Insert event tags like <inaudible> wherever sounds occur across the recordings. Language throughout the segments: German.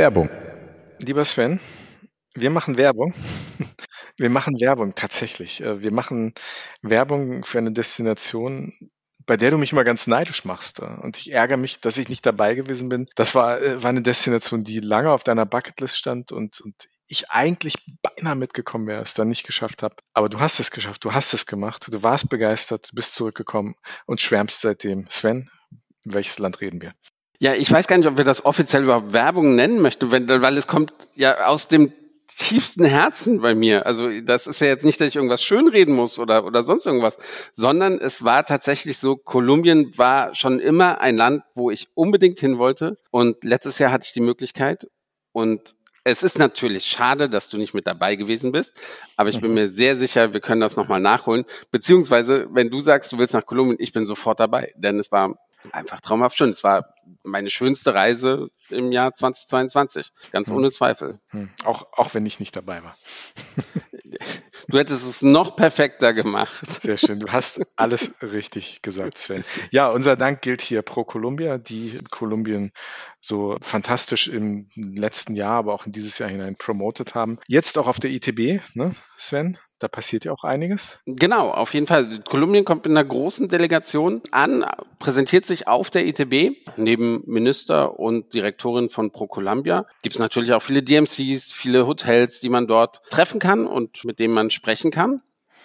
Werbung. Lieber Sven, wir machen Werbung. <laughs> Wir machen Werbung tatsächlich. Äh, wir machen Werbung für eine Destination, bei der du mich immer ganz neidisch machst. Äh, und ich ärgere mich, dass ich nicht dabei gewesen bin. Das war, äh, war eine Destination, die lange auf deiner Bucketlist stand und, und ich eigentlich beinahe mitgekommen wäre, es dann nicht geschafft habe. Aber du hast es geschafft, du hast es gemacht, du warst begeistert, du bist zurückgekommen und schwärmst seitdem. Sven, welches Land reden wir? Ja, ich weiß gar nicht, ob wir das offiziell überhaupt Werbung nennen möchten, wenn, weil es kommt ja aus dem tiefsten Herzen bei mir. Also das ist ja jetzt nicht, dass ich irgendwas schönreden muss oder, oder sonst irgendwas, sondern es war tatsächlich so, Kolumbien war schon immer ein Land, wo ich unbedingt hin wollte. Und letztes Jahr hatte ich die Möglichkeit und es ist natürlich schade, dass du nicht mit dabei gewesen bist, aber ich bin mhm. mir sehr sicher, wir können das nochmal nachholen. Beziehungsweise, wenn du sagst, du willst nach Kolumbien, ich bin sofort dabei, denn es war einfach traumhaft schön. Es war meine schönste Reise im Jahr 2022, ganz hm. ohne Zweifel. Hm. Auch, auch wenn ich nicht dabei war. Du hättest es noch perfekter gemacht. Sehr schön. Du hast alles richtig gesagt, Sven. Ja, unser Dank gilt hier pro Columbia, die Kolumbien so fantastisch im letzten Jahr, aber auch in dieses Jahr hinein promotet haben. Jetzt auch auf der ITB, ne, Sven? Da passiert ja auch einiges. Genau, auf jeden Fall. Kolumbien kommt in einer großen Delegation an, präsentiert sich auf der ITB. Neben Minister und Direktorin von ProColumbia gibt es natürlich auch viele DMCs, viele Hotels, die man dort treffen kann und mit denen man sprechen kann.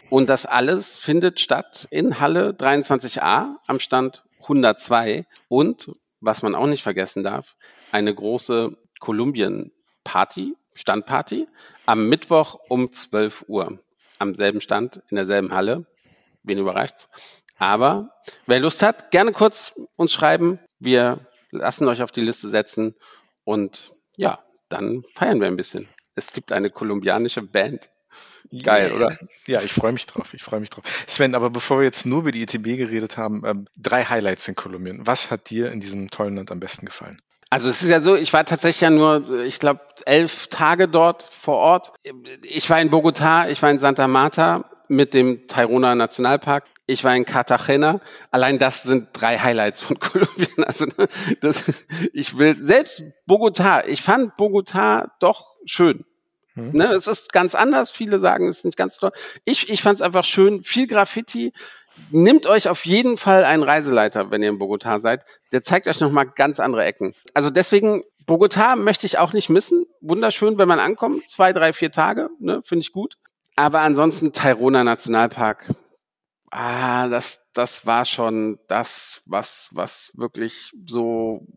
Und das alles findet statt in Halle 23a am Stand 102. Und, was man auch nicht vergessen darf, eine große Kolumbien-Party, Standparty, am Mittwoch um 12 Uhr am selben Stand, in derselben Halle. Wen überreicht's? Aber wer Lust hat, gerne kurz uns schreiben. Wir lassen euch auf die Liste setzen und ja, dann feiern wir ein bisschen. Es gibt eine kolumbianische Band. Geil, oder? <laughs> Ja, ich freue mich drauf. Ich freue mich drauf. Sven, aber bevor wir jetzt nur über die ETB geredet haben, ähm, drei Highlights in Kolumbien. Was hat dir in diesem tollen Land am besten gefallen? Also es ist ja so, ich war tatsächlich ja nur, ich glaube, elf Tage dort vor Ort. Ich war in Bogotá, ich war in Santa Marta mit dem Tairona Nationalpark. Ich war in Cartagena. Allein das sind drei Highlights von <laughs> Kolumbien. Also ne, das, ich will selbst Bogotá. Ich fand Bogotá doch schön. Hm. Ne, es ist ganz anders. Viele sagen, es ist nicht ganz toll. Ich, ich fand es einfach schön. Viel Graffiti. Nimmt euch auf jeden Fall einen Reiseleiter, wenn ihr in Bogotá seid. Der zeigt euch nochmal ganz andere Ecken. Also deswegen, Bogotá möchte ich auch nicht missen. Wunderschön, wenn man ankommt. Zwei, drei, vier Tage, ne, finde ich gut. Aber ansonsten Tairona Nationalpark. Ah, das, das war schon das, was, was wirklich so,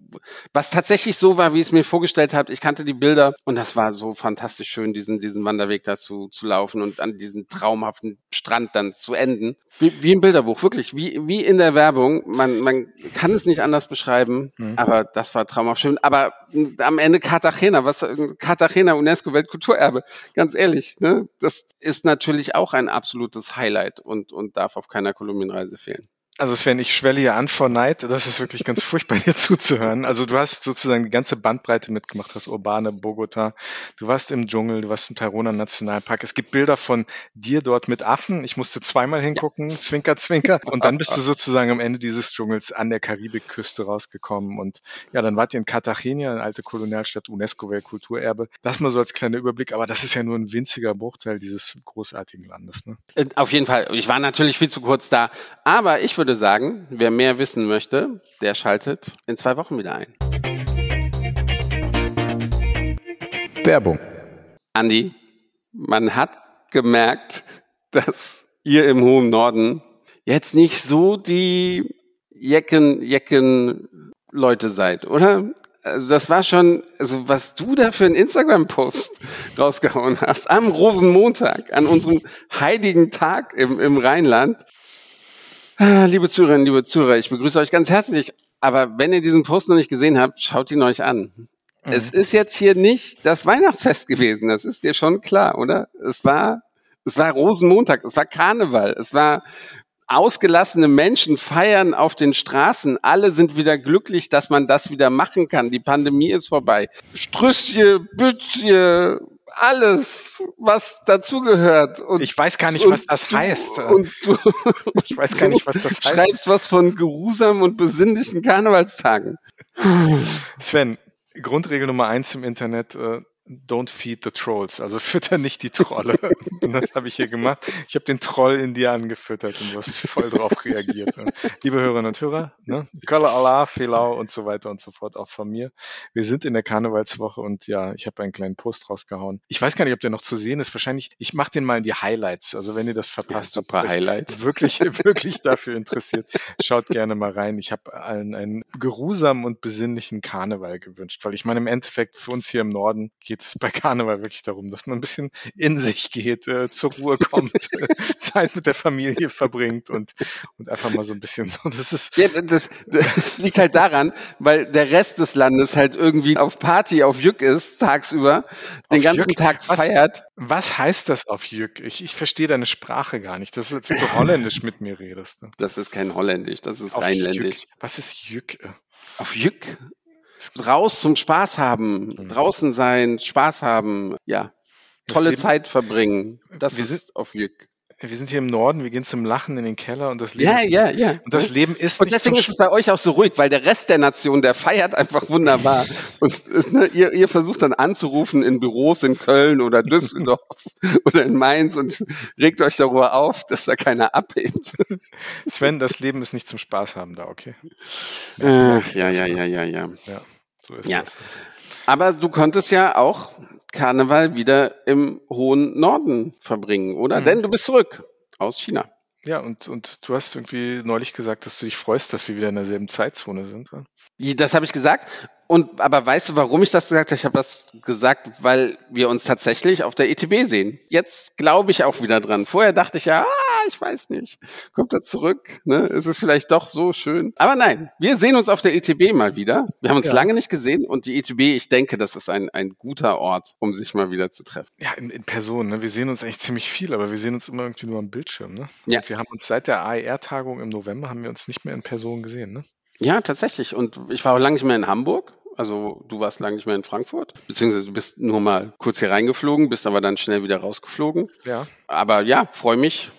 was tatsächlich so war, wie es mir vorgestellt habe. Ich kannte die Bilder und das war so fantastisch schön, diesen, diesen Wanderweg dazu zu laufen und an diesem traumhaften Strand dann zu enden. Wie, wie im Bilderbuch, wirklich, wie, wie in der Werbung. Man, man kann es nicht anders beschreiben, mhm. aber das war traumhaft schön. Aber am Ende Cartagena, was, Cartagena UNESCO Weltkulturerbe, ganz ehrlich, ne? Das ist natürlich auch ein absolutes Highlight und, und darf auf keiner Kolumbienreise fehlen empfehlen. Also Sven, ich schwelle hier an vor Neid. Das ist wirklich ganz furchtbar, <laughs> dir zuzuhören. Also du hast sozusagen die ganze Bandbreite mitgemacht, hast Urbane, Bogota. Du warst im Dschungel, du warst im Tairona Nationalpark. Es gibt Bilder von dir dort mit Affen. Ich musste zweimal hingucken, ja. zwinker, zwinker. Und dann bist du <laughs> sozusagen am Ende dieses Dschungels an der Karibikküste rausgekommen. Und ja, dann wart ihr in Cartagena, eine alte Kolonialstadt, UNESCO-Weltkulturerbe. Das mal so als kleiner Überblick. Aber das ist ja nur ein winziger Bruchteil dieses großartigen Landes. Ne? Äh, auf jeden Fall. Ich war natürlich viel zu kurz da. Aber ich würde würde sagen, wer mehr wissen möchte, der schaltet in zwei Wochen wieder ein. Werbung. Andi, man hat gemerkt, dass ihr im hohen Norden jetzt nicht so die Jecken, Jecken Leute seid, oder? Also das war schon, also was du da für einen Instagram-Post <laughs> rausgehauen hast am Rosenmontag, an unserem heiligen Tag im, im Rheinland. Ah, liebe Zuhörerinnen, liebe Zuhörer, ich begrüße euch ganz herzlich. Aber wenn ihr diesen Post noch nicht gesehen habt, schaut ihn euch an. Mhm. Es ist jetzt hier nicht das Weihnachtsfest gewesen, das ist dir schon klar, oder? Es war, es war Rosenmontag, es war Karneval, es war ausgelassene Menschen feiern auf den Straßen. Alle sind wieder glücklich, dass man das wieder machen kann. Die Pandemie ist vorbei. Strüsschen, Bützje, alles, was dazugehört. Ich weiß gar nicht, was das du, heißt. Und du, <laughs> ich weiß gar nicht, was das <laughs> heißt. Schreibst was von geruhsam und besinnlichen Karnevalstagen. Sven, Grundregel Nummer eins im Internet, äh, Don't feed the trolls, also <laughs> fütter nicht die Trolle. und das habe ich hier gemacht. Ich habe den Troll in dir angefüttert und du hast voll drauf reagiert. Liebe Hörerinnen und Hörer, ne? Kala Allah, Felau und so weiter und so fort, auch von mir. Wir sind in der Karnevalswoche und ja, ich habe einen kleinen Post rausgehauen. Ich weiß gar nicht, ob der noch zu sehen ist. Wahrscheinlich, ich mache den mal in die Highlights. Also wenn ihr das verpasst, ja, super Highlights. <laughs> wirklich, wirklich dafür interessiert, schaut gerne mal rein. Ich habe allen einen geruhsamen und besinnlichen Karneval gewünscht, weil ich meine, im Endeffekt für uns hier im Norden geht es bei Karneval wirklich darum, dass man ein bisschen in sich geht, äh, zur Ruhe kommt, <laughs> <laughs> Zeit mit der Familie verbringt und, und einfach mal so ein bisschen so. Das ist. Ja, das, das liegt halt daran, weil der Rest des Landes halt irgendwie auf Party, auf Jück ist, tagsüber, den ganzen Jück? Tag was, feiert. Was heißt das auf Jück? Ich, ich verstehe deine Sprache gar nicht. Das ist, als wenn du Holländisch mit mir redest. Das ist kein Holländisch, das ist auf rheinländisch. Jück. Was ist Jück? Auf Jück? Raus zum Spaß haben, mhm. draußen sein, Spaß haben, ja, tolle Zeit verbringen. Das wir ist auf Glück. Wir sind hier im Norden, wir gehen zum Lachen in den Keller und das Leben ja, ist ja, ja. und das Leben ist und deswegen ist es bei euch auch so ruhig, weil der Rest der Nation, der feiert einfach wunderbar <laughs> und ne, ihr, ihr versucht dann anzurufen in Büros in Köln oder Düsseldorf <laughs> oder in Mainz und regt euch darüber auf, dass da keiner abhebt. <laughs> Sven, das Leben ist nicht zum Spaß haben da, okay? Ach, ja, ja, ja, ja, ja. Ja. So ist ja. das. Aber du konntest ja auch Karneval wieder im hohen Norden verbringen, oder? Mhm. Denn du bist zurück aus China. Ja, und, und du hast irgendwie neulich gesagt, dass du dich freust, dass wir wieder in derselben Zeitzone sind. Das habe ich gesagt. Und aber weißt du, warum ich das gesagt habe? Ich habe das gesagt, weil wir uns tatsächlich auf der ETB sehen. Jetzt glaube ich auch wieder dran. Vorher dachte ich ja, ah, ich weiß nicht. Kommt er zurück? Ne? Ist es vielleicht doch so schön? Aber nein, wir sehen uns auf der ETB mal wieder. Wir haben uns ja. lange nicht gesehen und die ETB, ich denke, das ist ein, ein guter Ort, um sich mal wieder zu treffen. Ja, in, in Person. Ne? Wir sehen uns eigentlich ziemlich viel, aber wir sehen uns immer irgendwie nur am Bildschirm. Ne? Ja. Und wir haben uns seit der AER-Tagung im November haben wir uns nicht mehr in Person gesehen. Ne? Ja, tatsächlich. Und ich war auch lange nicht mehr in Hamburg. Also du warst lange nicht mehr in Frankfurt, beziehungsweise du bist nur mal kurz hier reingeflogen, bist aber dann schnell wieder rausgeflogen. Ja. Aber ja, freue mich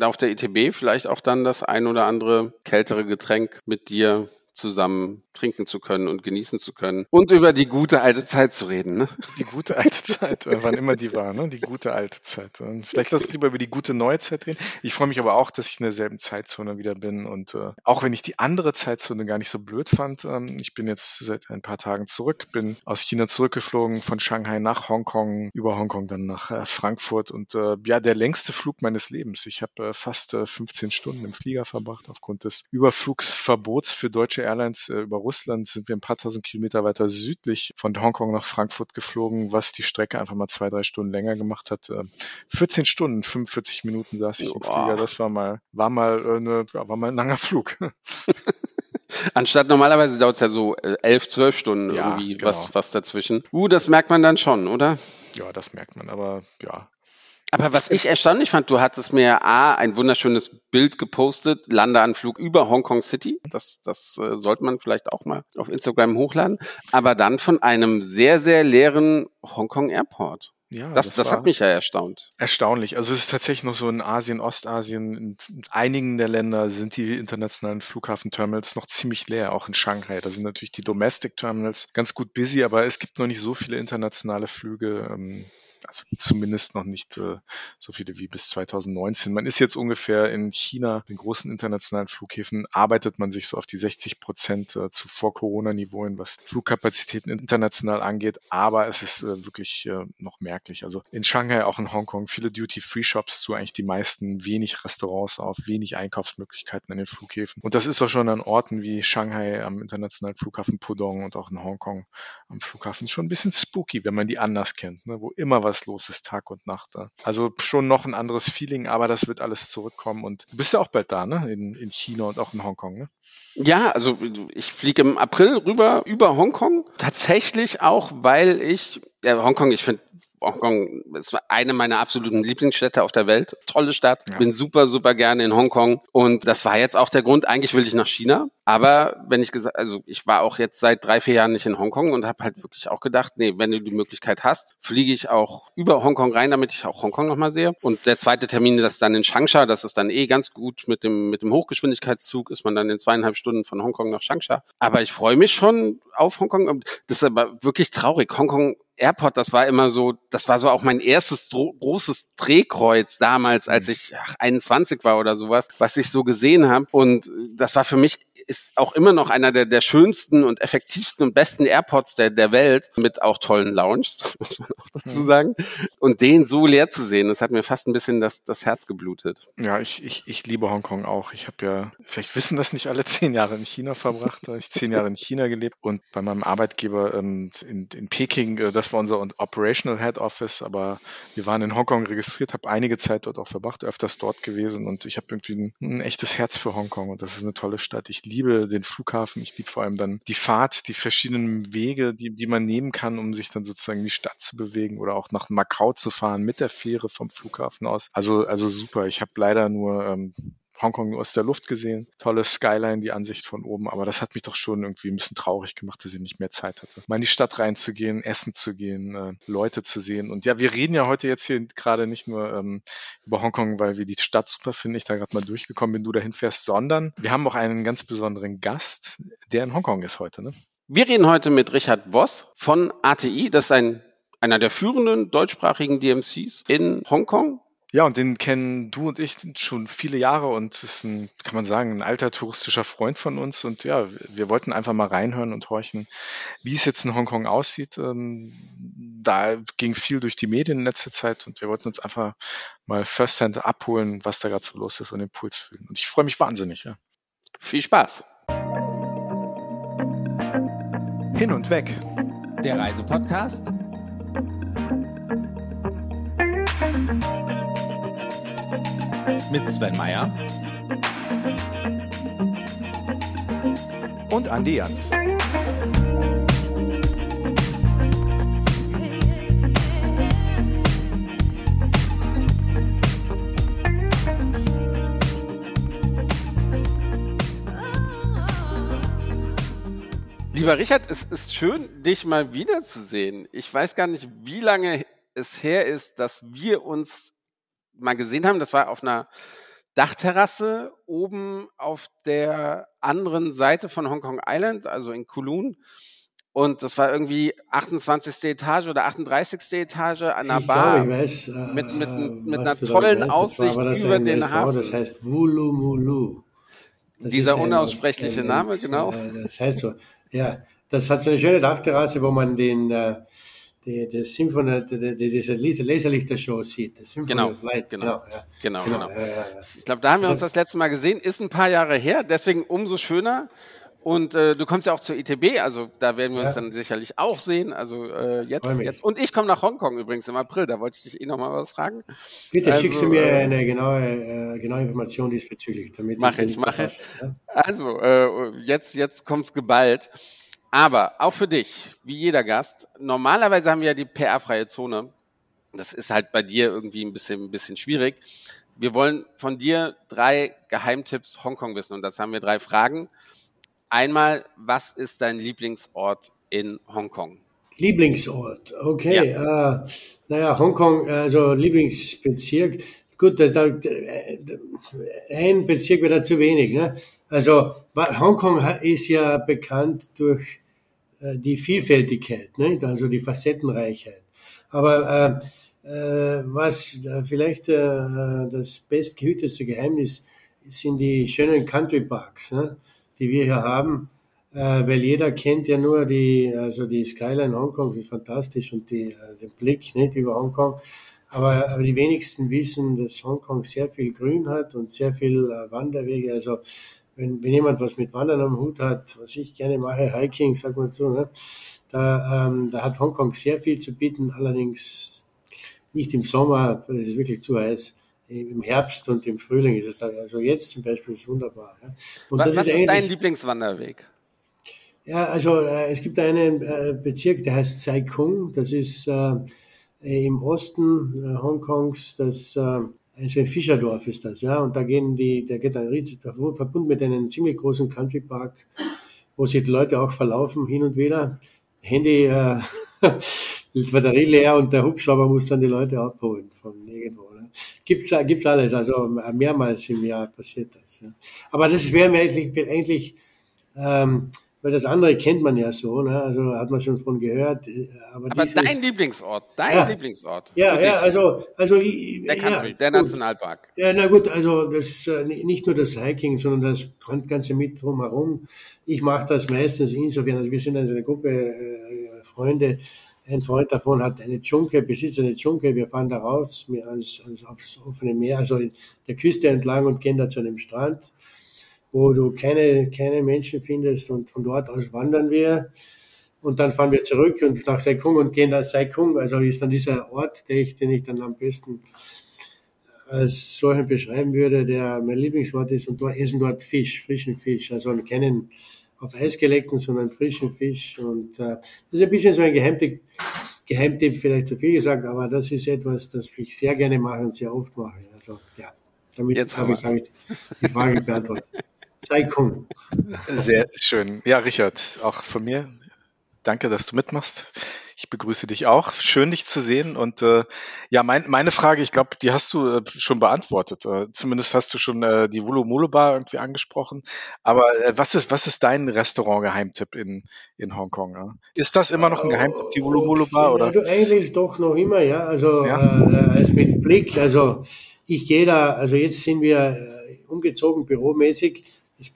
auf der ITB vielleicht auch dann das ein oder andere kältere Getränk mit dir zusammen trinken zu können und genießen zu können und über die gute alte Zeit zu reden. Ne? Die gute alte Zeit, äh, wann immer die war, ne? die gute alte Zeit. Und vielleicht lass uns lieber über die gute neue Zeit reden. Ich freue mich aber auch, dass ich in derselben Zeitzone wieder bin und äh, auch wenn ich die andere Zeitzone gar nicht so blöd fand, ähm, ich bin jetzt seit ein paar Tagen zurück, bin aus China zurückgeflogen, von Shanghai nach Hongkong, über Hongkong dann nach äh, Frankfurt und äh, ja, der längste Flug meines Lebens. Ich habe äh, fast 15 äh, Stunden im Flieger verbracht aufgrund des Überflugsverbots für deutsche Airlines äh, über Russland sind wir ein paar tausend Kilometer weiter südlich von Hongkong nach Frankfurt geflogen, was die Strecke einfach mal zwei, drei Stunden länger gemacht hat. 14 äh, Stunden, 45 Minuten saß ich im Flieger. Das war mal, war mal, äh, eine, war mal ein langer Flug. <laughs> Anstatt normalerweise dauert es ja so elf, zwölf Stunden ja, irgendwie genau. was, was dazwischen. Uh, das merkt man dann schon, oder? Ja, das merkt man, aber ja, aber was ich erstaunlich fand, du hattest mir A, ein wunderschönes Bild gepostet, Landeanflug über Hongkong City. Das, das äh, sollte man vielleicht auch mal auf Instagram hochladen. Aber dann von einem sehr, sehr leeren Hongkong Airport. Ja, das, das, das hat mich ja erstaunt. Erstaunlich. Also es ist tatsächlich noch so in Asien, Ostasien, in einigen der Länder sind die internationalen Flughafenterminals noch ziemlich leer, auch in Shanghai. Da sind natürlich die Domestic Terminals ganz gut busy, aber es gibt noch nicht so viele internationale Flüge. Also zumindest noch nicht äh, so viele wie bis 2019. Man ist jetzt ungefähr in China, den großen internationalen Flughäfen, arbeitet man sich so auf die 60 Prozent äh, zu Vor-Corona-Niveauen, was Flugkapazitäten international angeht. Aber es ist äh, wirklich äh, noch merklich. Also in Shanghai, auch in Hongkong, viele Duty-Free-Shops zu eigentlich die meisten, wenig Restaurants auf, wenig Einkaufsmöglichkeiten an den Flughäfen. Und das ist auch schon an Orten wie Shanghai am internationalen Flughafen Pudong und auch in Hongkong am Flughafen schon ein bisschen spooky, wenn man die anders kennt, ne? wo immer was was los ist, Tag und Nacht. Also schon noch ein anderes Feeling, aber das wird alles zurückkommen. Und du bist ja auch bald da, ne? In, in China und auch in Hongkong, ne? Ja, also ich fliege im April rüber über Hongkong. Tatsächlich auch, weil ich, ja, Hongkong, ich finde Hongkong ist eine meiner absoluten Lieblingsstädte auf der Welt. Tolle Stadt. Ja. Bin super, super gerne in Hongkong. Und das war jetzt auch der Grund. Eigentlich will ich nach China. Aber wenn ich gesagt, also ich war auch jetzt seit drei, vier Jahren nicht in Hongkong und habe halt wirklich auch gedacht, nee, wenn du die Möglichkeit hast, fliege ich auch über Hongkong rein, damit ich auch Hongkong nochmal sehe. Und der zweite Termin das ist dann in Changsha. Das ist dann eh ganz gut mit dem, mit dem Hochgeschwindigkeitszug ist man dann in zweieinhalb Stunden von Hongkong nach Changsha. Aber ich freue mich schon auf Hongkong. Das ist aber wirklich traurig. Hongkong Airport, das war immer so, das war so auch mein erstes großes Drehkreuz damals, als mhm. ich ach, 21 war oder sowas, was ich so gesehen habe. Und das war für mich, ist auch immer noch einer der, der schönsten und effektivsten und besten Airports der, der Welt, mit auch tollen Lounges, <laughs> muss man auch dazu mhm. sagen. Und den so leer zu sehen, das hat mir fast ein bisschen das, das Herz geblutet. Ja, ich, ich, ich liebe Hongkong auch. Ich habe ja, vielleicht wissen das nicht alle, <laughs> zehn Jahre in China verbracht. Ich zehn Jahre in China gelebt und bei meinem Arbeitgeber ähm, in, in Peking, äh, das war unser Operational Head Office, aber wir waren in Hongkong registriert, habe einige Zeit dort auch verbracht, öfters dort gewesen und ich habe irgendwie ein, ein, echtes Herz für Hongkong und das ist eine tolle Stadt. Ich liebe den Flughafen, ich liebe vor allem dann die Fahrt, die verschiedenen Wege, die, die man nehmen kann, um sich dann sozusagen in die Stadt zu bewegen oder auch nach Macau zu fahren mit der Fähre vom Flughafen aus. Also, also super. Ich habe leider nur ähm, Hongkong nur aus der Luft gesehen. Tolle Skyline, die Ansicht von oben. Aber das hat mich doch schon irgendwie ein bisschen traurig gemacht, dass ich nicht mehr Zeit hatte. Mal in die Stadt reinzugehen, essen zu gehen, äh, Leute zu sehen. Und ja, wir reden ja heute jetzt hier gerade nicht nur ähm, über Hongkong, weil wir die Stadt super finden, ich da gerade mal durchgekommen bin, du dahin fährst, sondern wir haben auch einen ganz besonderen Gast, der in Hongkong ist heute. Ne? Wir reden heute mit Richard Voss von ATI. Das ist ein einer der führenden deutschsprachigen DMCs in Hongkong. Ja, und den kennen du und ich schon viele Jahre und ist ein, kann man sagen, ein alter touristischer Freund von uns. Und ja, wir wollten einfach mal reinhören und horchen, wie es jetzt in Hongkong aussieht. Ähm, da ging viel durch die Medien in letzter Zeit und wir wollten uns einfach mal firsthand abholen, was da gerade so los ist und den Puls fühlen. Und ich freue mich wahnsinnig, ja. Viel Spaß. Hin und weg. Der Reisepodcast mit Sven Meyer und Andi Jans. Lieber Richard, es ist schön, dich mal wiederzusehen. Ich weiß gar nicht, wie lange es her ist, dass wir uns mal gesehen haben. Das war auf einer Dachterrasse oben auf der anderen Seite von Hong Kong Island, also in Kowloon. Und das war irgendwie 28. Etage oder 38. Etage an einer ich Bar. Glaube, ich weiß, äh, mit, mit, mit einer tollen weißt, Aussicht über den Hafen. Das heißt Wulumulu. Dieser unaussprechliche ein, Name, genau. Äh, das heißt so. Ja, das hat so eine schöne Dachterrasse, wo man den, äh, die, die Symphony, die, die, diese Laserlichter-Show sieht. Genau, Light. Genau, genau, ja. genau. genau. genau. Ja, ich glaube, da haben wir uns das letzte Mal gesehen. Ist ein paar Jahre her, deswegen umso schöner. Und äh, du kommst ja auch zur ITB, also da werden wir uns dann sicherlich auch sehen. Also äh, jetzt, jetzt. Und ich komme nach Hongkong übrigens im April, da wollte ich dich eh noch mal was fragen. Bitte also, schickst du mir äh, eine genaue, äh, genaue Information diesbezüglich. Damit mach ich, mach ich. Ja? Also, äh, jetzt, jetzt kommt's geballt. Aber auch für dich, wie jeder Gast, normalerweise haben wir ja die PR-freie Zone. Das ist halt bei dir irgendwie ein bisschen, ein bisschen schwierig. Wir wollen von dir drei Geheimtipps Hongkong wissen und das haben wir drei Fragen. Einmal, was ist dein Lieblingsort in Hongkong? Lieblingsort, okay. Ja. Äh, naja, Hongkong, also Lieblingsbezirk. Gut, da, da, ein Bezirk wäre zu wenig. Ne? Also Hongkong ist ja bekannt durch die Vielfältigkeit, nicht? also die Facettenreichheit. Aber äh, äh, was äh, vielleicht äh, das bestgehütete Geheimnis sind die schönen Country Parks, ne? die wir hier haben, äh, weil jeder kennt ja nur die, also die Skyline Hongkong, ist fantastisch und die, äh, den Blick nicht über Hongkong. Aber, aber die wenigsten wissen, dass Hongkong sehr viel Grün hat und sehr viel äh, Wanderwege. Also wenn, wenn jemand was mit Wandern am Hut hat, was ich gerne mache, Hiking, sag mal so, ne, da, ähm, da hat Hongkong sehr viel zu bieten, allerdings nicht im Sommer, das ist wirklich zu heiß. Im Herbst und im Frühling ist es da, also jetzt zum Beispiel ist es wunderbar. Ja. Und was, ist, ist dein Lieblingswanderweg? Ja, also äh, es gibt einen äh, Bezirk, der heißt Sai Kung, das ist äh, im Osten äh, Hongkongs, das äh, ein Fischerdorf ist das, ja. Und da gehen die, der geht ein riesig verbunden mit einem ziemlich großen Country Park, wo sich die Leute auch verlaufen hin und wieder. Handy, äh, die <laughs> Batterie leer und der Hubschrauber muss dann die Leute abholen von irgendwo. Ne? Gibt's, gibt's alles, also mehrmals im Jahr passiert das. Ja. Aber das wäre mir eigentlich, eigentlich ähm, weil das andere kennt man ja so, ne? also hat man schon von gehört. Äh, aber, aber dein Lieblingsort, dein ja, Lieblingsort. Ja, ja, also, also der Country, ja, der Nationalpark. Ja, na gut, also das äh, nicht nur das Hiking, sondern das ganze mit drumherum. Ich mache das meistens insofern, also wir sind also eine Gruppe äh, Freunde. Ein Freund davon hat eine Dschunke, besitzt eine Dschunke. Wir fahren da raus, als, als aufs offene Meer, also in der Küste entlang und gehen da zu einem Strand wo du keine, keine Menschen findest und von dort aus wandern wir. Und dann fahren wir zurück und nach Saikung und gehen nach Saikung. Also ist dann dieser Ort, den ich, den ich dann am besten als solchen beschreiben würde, der mein Lieblingsort ist. Und dort essen dort Fisch, frischen Fisch. Also keinen auf Eis gelegten, sondern frischen Fisch. Und äh, das ist ein bisschen so ein Geheimtipp, Geheimtipp, vielleicht zu viel gesagt, aber das ist etwas, das ich sehr gerne mache und sehr oft mache. Also ja, damit habe ich, hab ich die Frage beantwortet. <laughs> Cool. Sehr schön. Ja, Richard, auch von mir. Danke, dass du mitmachst. Ich begrüße dich auch. Schön, dich zu sehen. Und äh, ja, mein, meine Frage, ich glaube, die hast du äh, schon beantwortet. Äh, zumindest hast du schon äh, die Wulu Mulu Bar irgendwie angesprochen. Aber äh, was ist was ist dein Restaurant-Geheimtipp in in Hongkong? Ja? Ist das immer noch ein Geheimtipp, die Wulu Mulu Bar oder? Ja, eigentlich doch noch immer, ja. Also ja? Äh, als mit Blick. Also ich gehe da. Also jetzt sind wir äh, umgezogen büromäßig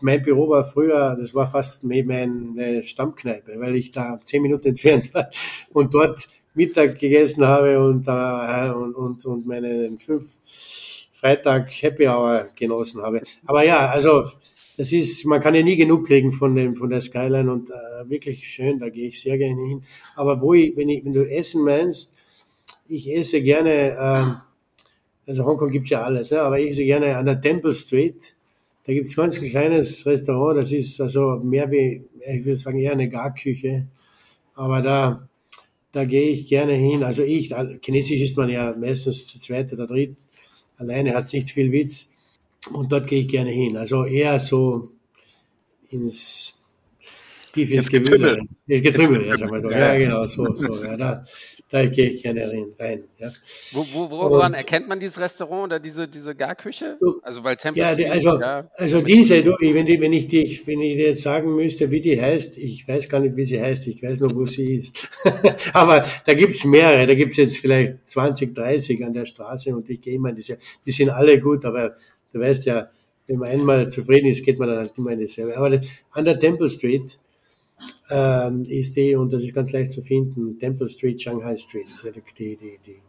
mein Büro war früher, das war fast meine Stammkneipe, weil ich da zehn Minuten <laughs> entfernt war und dort Mittag gegessen habe und, äh, und, und, und meinen fünf Freitag Happy Hour genossen habe. Aber ja, also das ist, man kann ja nie genug kriegen von dem, von der Skyline und äh, wirklich schön, da gehe ich sehr gerne hin. Aber wo ich, wenn ich, wenn du Essen meinst, ich esse gerne, äh, also Hongkong gibt's ja alles, ja, aber ich esse gerne an der Temple Street da gibt es ganz ein kleines Restaurant, das ist also mehr wie, ich würde sagen, eher eine Garküche. Aber da, da gehe ich gerne hin. Also ich, Chinesisch ist man ja meistens zu zweit oder dritt. Alleine hat es nicht viel Witz. Und dort gehe ich gerne hin. Also eher so ins tief ins Gewühl. Ins Getrümmel, ja, so. ja, genau, so, so. Ja, da, da gehe ich gerne rein. Ja. Wo, wo, woran und, erkennt man dieses Restaurant oder diese, diese Garküche? Also weil Tempel ja, die, also, ja, also diese, du, wenn, die, wenn, ich die, wenn ich dir jetzt sagen müsste, wie die heißt, ich weiß gar nicht, wie sie heißt, ich weiß nur, wo sie ist. <laughs> Aber da gibt's mehrere, da gibt's jetzt vielleicht 20, 30 an der Straße und ich gehe immer in diese, die sind alle gut, aber du weißt ja, wenn man einmal zufrieden ist, geht man dann halt immer in dieselbe. Aber an der Temple Street, ähm, ist die, und das ist ganz leicht zu finden, Temple Street, Shanghai Street, die, die, die,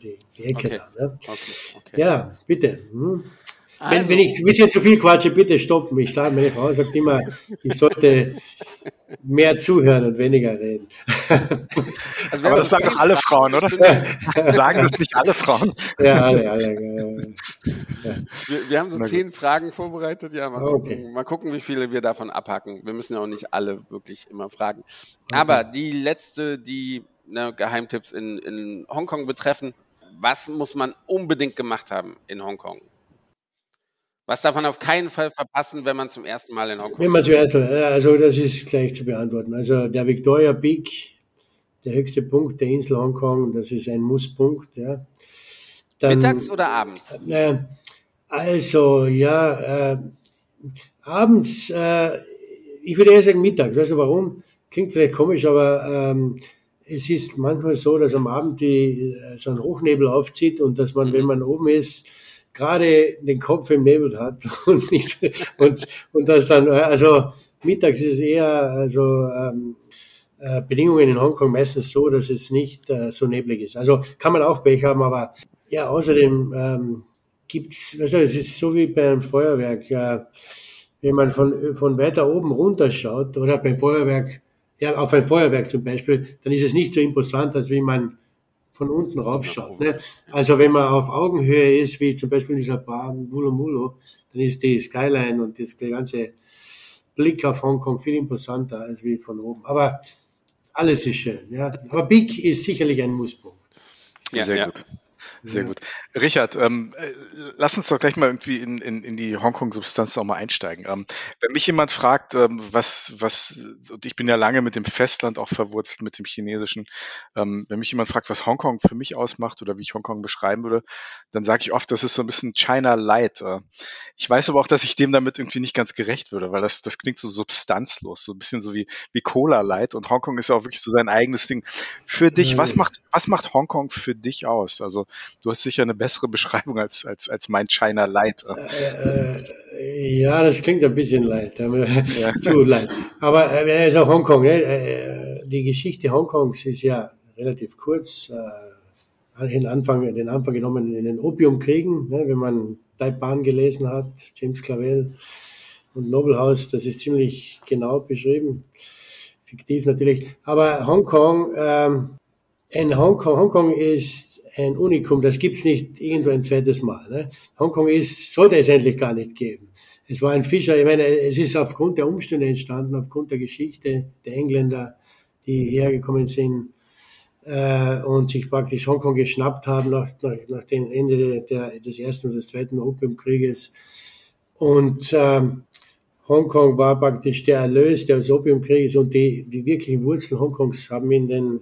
die, die Ecke okay. da. Ne? Okay, okay. Ja, bitte. Hm? Also, wenn, wenn ich ein bisschen zu viel quatsche, bitte stopp mich. Meine Frau sagt immer, ich sollte mehr zuhören und weniger reden. <laughs> Also Aber das sagen doch alle Frauen, oder? sagen das nicht alle Frauen? Ja, alle, alle. Ja. Wir, wir, haben so Na zehn gut. Fragen vorbereitet. Ja, mal gucken, mal gucken, wie viele wir davon abhacken. Wir müssen ja auch nicht alle wirklich immer fragen. Okay. Aber die letzte, die ne, Geheimtipps in, in Hongkong betreffen, was muss man unbedingt gemacht haben in Hongkong? Was darf man auf keinen Fall verpassen, wenn man zum ersten Mal in Hongkong Wenn man zuerst, also das ist gleich zu beantworten. Also der Victoria Peak, der höchste Punkt der Insel Hongkong, das ist ein Musspunkt. Ja. Dann, Mittags oder abends? Äh, also ja, äh, abends, äh, ich würde eher sagen mittags. Weißt du warum? Klingt vielleicht komisch, aber ähm, es ist manchmal so, dass am Abend die, äh, so ein Hochnebel aufzieht und dass man, wenn mhm. man oben ist, gerade den Kopf im Nebel hat <laughs> und nicht, und, und das dann, also mittags ist es eher, also, ähm, äh, Bedingungen in Hongkong meistens so, dass es nicht äh, so neblig ist. Also kann man auch Pech haben, aber ja, außerdem ähm, gibt's, also es ist so wie beim Feuerwerk, äh, wenn man von, von weiter oben runterschaut oder beim Feuerwerk, ja, auf ein Feuerwerk zum Beispiel, dann ist es nicht so imposant, als wie man von unten raufschaut. Ne? Also wenn man auf Augenhöhe ist, wie zum Beispiel in dieser Bar Wulumulo, dann ist die Skyline und das, der ganze Blick auf Hongkong viel imposanter als wie von oben. Aber alles ist schön. Ja. Aber Big ist sicherlich ein Musspunkt. Ja, Sehr ja. gut. Sehr gut. Richard, ähm, äh, lass uns doch gleich mal irgendwie in, in, in die Hongkong-Substanz auch mal einsteigen. Ähm, wenn mich jemand fragt, ähm, was, was, und ich bin ja lange mit dem Festland auch verwurzelt, mit dem Chinesischen, ähm, wenn mich jemand fragt, was Hongkong für mich ausmacht oder wie ich Hongkong beschreiben würde, dann sage ich oft, das ist so ein bisschen China Light. Äh. Ich weiß aber auch, dass ich dem damit irgendwie nicht ganz gerecht würde, weil das, das klingt so substanzlos, so ein bisschen so wie, wie Cola Light und Hongkong ist ja auch wirklich so sein eigenes Ding. Für dich, was macht, was macht Hongkong für dich aus? Also Du hast sicher eine bessere Beschreibung als, als, als mein China Light. Äh, äh, ja, das klingt ein bisschen leid, ja. <laughs> zu leid. Aber äh, ist auch Hongkong. Ne? Äh, die Geschichte Hongkongs ist ja relativ kurz. Äh, den Anfang, den Anfang genommen in den Opiumkriegen, ne? wenn man Taipan gelesen hat, James Clavel und Nobelhaus, das ist ziemlich genau beschrieben. Fiktiv natürlich. Aber Hongkong, ähm, in Hongkong, Hongkong ist ein Unikum, das gibt's nicht irgendwo ein zweites Mal. Ne? Hongkong ist, sollte es endlich gar nicht geben. Es war ein Fischer, ich meine, es ist aufgrund der Umstände entstanden, aufgrund der Geschichte der Engländer, die hergekommen sind äh, und sich praktisch Hongkong geschnappt haben nach, nach, nach dem Ende der, des Ersten und des Zweiten Opiumkrieges. Und ähm, Hongkong war praktisch der Erlös des Opiumkrieges und die, die wirklichen Wurzeln Hongkongs haben in den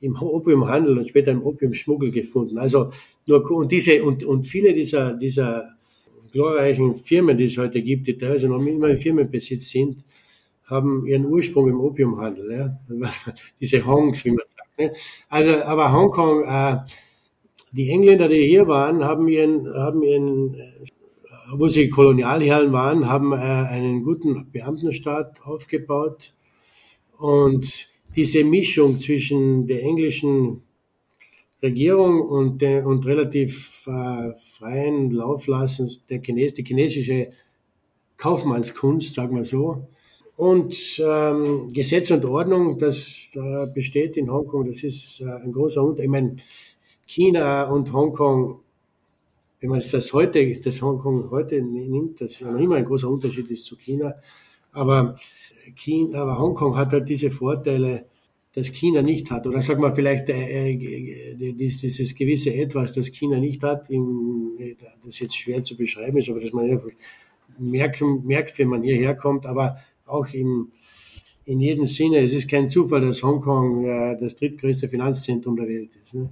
im Opiumhandel und später im Opiumschmuggel gefunden. Also nur und diese und und viele dieser dieser glorreichen Firmen, die es heute gibt, die teilweise noch immer im Firmenbesitz sind, haben ihren Ursprung im Opiumhandel. Ja? <laughs> Diese Hongs, wie man sagt. Ne? Also, aber Hongkong, äh, die Engländer, die hier waren, haben ihren, haben ihren, äh, wo sie Kolonialherren waren, haben äh, einen guten Beamtenstaat aufgebaut und diese Mischung zwischen der englischen Regierung und, der, und relativ äh, freien Lauflassens der Chines, die chinesische Kaufmannskunst, sagen wir so, und ähm, Gesetz und Ordnung, das äh, besteht in Hongkong, das ist äh, ein großer Unterschied. Ich meine, China und Hongkong, wenn man das heute, das Hongkong heute nimmt, das noch immer ein großer Unterschied ist zu China, aber China, aber Hongkong hat halt diese Vorteile, dass China nicht hat. Oder sag mal vielleicht äh, äh, dieses gewisse Etwas, das China nicht hat, in, äh, das jetzt schwer zu beschreiben ist, aber dass man merken, merkt, wenn man hierher kommt, aber auch in, in jedem Sinne, es ist kein Zufall, dass Hongkong äh, das drittgrößte Finanzzentrum der Welt ist. Ne?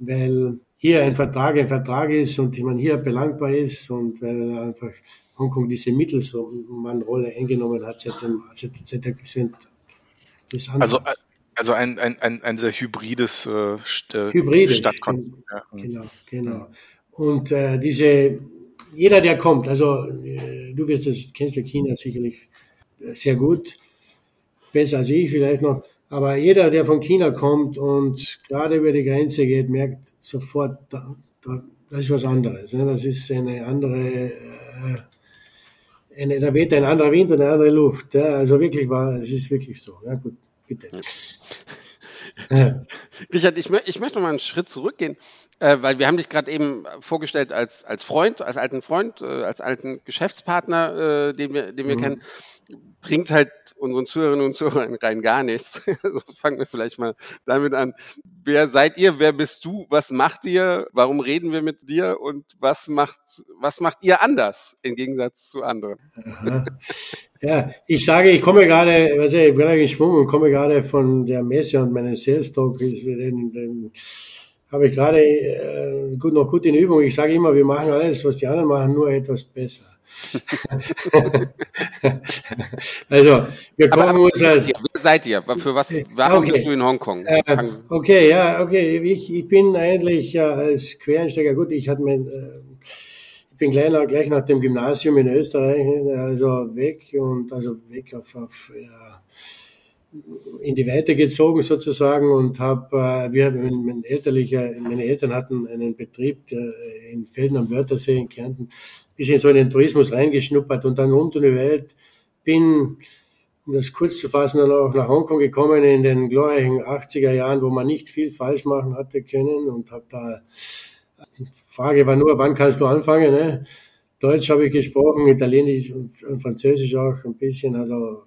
Weil hier ein Vertrag ein Vertrag ist und man hier belangbar ist und weil einfach Hongkong diese Mittelsmann-Rolle eingenommen hat seit, dem, seit, seit der des also, also ein, ein, ein, ein sehr hybrides äh, äh, Hybrides, Stadtkonzept. Genau, genau. Und äh, diese, jeder, der kommt, also äh, du wirst das, kennst du China sicherlich sehr gut, besser als ich vielleicht noch, aber jeder, der von China kommt und gerade über die Grenze geht, merkt sofort, da, da, das ist was anderes. Ne? Das ist eine andere äh, da weht ein anderer Wind und eine andere Luft. Ja, also wirklich war, es ist wirklich so. Ja, gut, bitte. Richard, ich, ich möchte noch mal einen Schritt zurückgehen, äh, weil wir haben dich gerade eben vorgestellt als, als Freund, als alten Freund, äh, als alten Geschäftspartner, äh, den wir, den wir mhm. kennen bringt halt unseren Zuhörerinnen und Zuhörern rein gar nichts. <laughs> Also fangen wir vielleicht mal damit an. Wer seid ihr? Wer bist du? Was macht ihr? Warum reden wir mit dir? Und was macht, was macht ihr anders im Gegensatz zu anderen? Ja, ich sage, ich komme gerade, was ich bin geschwungen und komme gerade von der Messe und meinen Sales Talk, den, den habe ich gerade äh, gut, noch gut in Übung. Ich sage immer, wir machen alles, was die anderen machen, nur etwas besser. <laughs> also, wir kommen aber, uns halt. Wer seid ihr? Für was, warum okay. bist du in Hongkong? Äh, okay, ja, okay. Ich, ich bin eigentlich äh, als Quereinsteiger, gut, ich hatte mein, äh, ich bin gleich nach, gleich nach dem Gymnasium in Österreich, also weg und also weg auf, auf ja, in die Weite gezogen sozusagen und habe, äh, wir, mein elterlicher, meine Eltern hatten einen Betrieb äh, in Felden am Wörthersee in Kärnten bisschen so in den Tourismus reingeschnuppert und dann rund um die Welt bin, um das kurz zu fassen, dann auch nach Hongkong gekommen in den glorreichen 80er Jahren, wo man nicht viel falsch machen hatte können und habe da, die Frage war nur, wann kannst du anfangen, ne? Deutsch habe ich gesprochen, Italienisch und, und Französisch auch ein bisschen, also,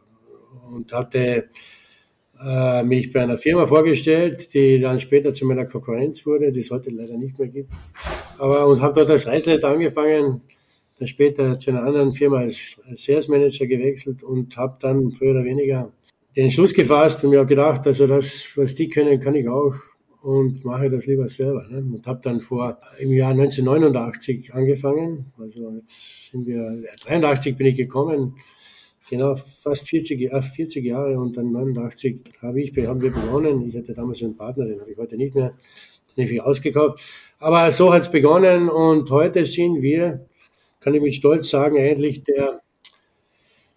und hatte äh, mich bei einer Firma vorgestellt, die dann später zu meiner Konkurrenz wurde, die es heute leider nicht mehr gibt. Aber und habe dort als Reiseleiter angefangen, dann später zu einer anderen Firma als, als Sales Manager gewechselt und habe dann früher oder weniger den Entschluss gefasst und mir auch gedacht, also das, was die können, kann ich auch und mache das lieber selber. Ne? Und habe dann vor im Jahr 1989 angefangen. Also jetzt sind wir 83 bin ich gekommen, genau fast 40, 40 Jahre und dann 89 habe ich haben wir begonnen. Ich hatte damals einen Partner, den habe ich heute nicht mehr, habe ich ausgekauft. Aber so hat es begonnen und heute sind wir, kann ich mit Stolz sagen, eigentlich der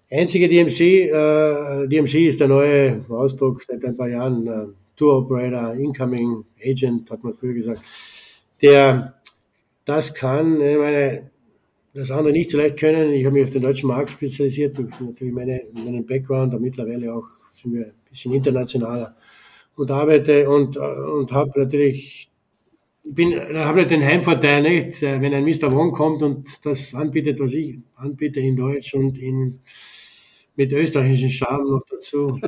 einzige DMC. Äh, DMC ist der neue Ausdruck seit ein paar Jahren. Äh, Tour Operator, Incoming Agent, hat man früher gesagt, der das kann, ich meine, das andere nicht so leicht können. Ich habe mich auf den deutschen Markt spezialisiert, durch natürlich meine, meinen Background, aber mittlerweile auch sind wir ein bisschen internationaler und arbeite und, und habe natürlich, bin, habe den Heimvorteil, nicht? wenn ein Mr. Wong kommt und das anbietet, was ich anbiete in Deutsch und in, mit österreichischen Charme noch dazu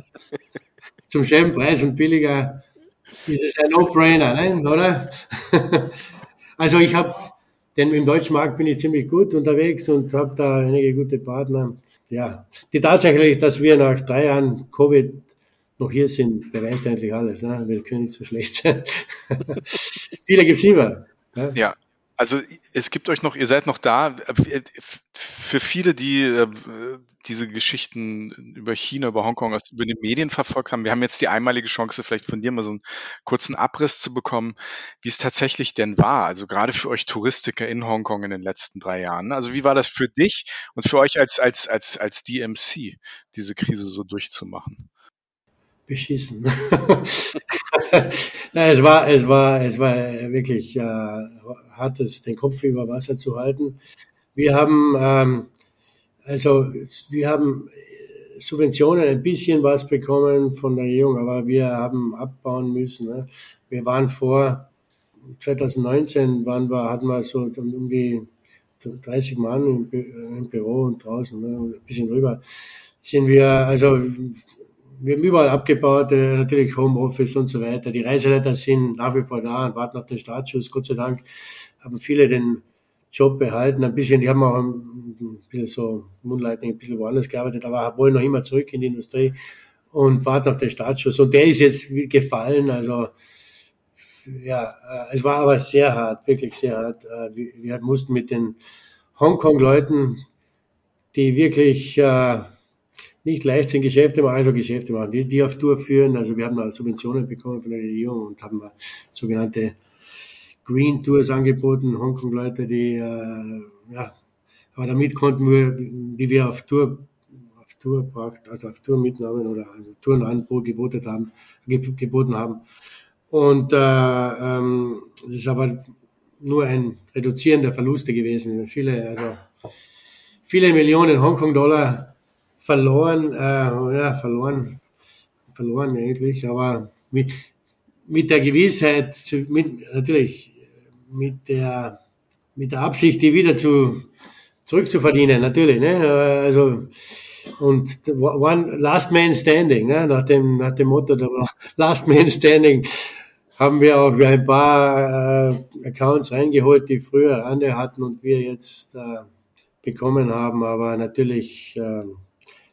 <laughs> zum selben Preis und billiger ist es ein No-Brainer, ne? oder? <laughs> also ich habe, denn im deutschen Markt bin ich ziemlich gut unterwegs und habe da einige gute Partner. Ja, die Tatsache, dass wir nach drei Jahren Covid noch hier sind, beweist eigentlich alles. Ne? Wir können nicht so schlecht sein. <laughs> Viele gibt's immer. Ne? Ja, also es gibt euch noch, ihr seid noch da. Für viele, die äh, diese Geschichten über China, über Hongkong aus über die Medien verfolgt haben, wir haben jetzt die einmalige Chance, vielleicht von dir mal so einen kurzen Abriss zu bekommen, wie es tatsächlich denn war. Also gerade für euch Touristiker in Hongkong in den letzten drei Jahren. Also wie war das für dich und für euch als als als als DMC, diese Krise so durchzumachen? beschissen. <laughs> <laughs> Nein, es war, es war, es war wirklich äh, hart, den Kopf über Wasser zu halten. Wir haben, ähm, also wir haben Subventionen ein bisschen was bekommen von der Regierung, aber wir haben abbauen müssen. Ne? Wir waren vor 2019 waren wir, hatten wir so um die 30 Mann im, Büro und draußen, ne? ein bisschen drüber. Sind wir, also wir haben überall abgebaut, äh, natürlich Homeoffice und so weiter. Die Reiseleiter sind nach wie vor da und warten auf den Startschuss. Gott sei Dank haben viele den Job behalten. Ein bisschen, die haben auch ein bisschen so Moonlighting, ein bisschen woanders gearbeitet, aber wollen noch immer zurück in die Industrie und warten auf den Startschuss. Und der ist jetzt gefallen. Also ja, äh, es war aber sehr hart, wirklich sehr hart. Äh, wir mussten mit den Hongkong-Leuten, die wirklich nicht leicht sind, Geschäfte machen, also Geschäfte machen, die, die auf Tour führen. Also wir haben Subventionen bekommen von der Regierung und haben sogenannte Green Tours angeboten, Hongkong-Leute, die, äh, ja, aber damit konnten wir, die wir auf Tour, auf Tour, also auf Tour mitnahmen oder also Tourenangebot geboten haben, geboten haben. Und äh, ähm, das ist aber nur ein Reduzieren der Verluste gewesen. Viele, also viele Millionen Hongkong-Dollar verloren, äh, ja, verloren, verloren eigentlich, aber mit, mit der Gewissheit, mit, natürlich mit der, mit der Absicht, die wieder zu, zurückzuverdienen, natürlich, ne, also, und one, Last Man Standing, ne, nach dem, nach dem Motto der <laughs> Last Man Standing, haben wir auch ein paar äh, Accounts reingeholt, die früher andere hatten und wir jetzt äh, bekommen haben, aber natürlich, äh,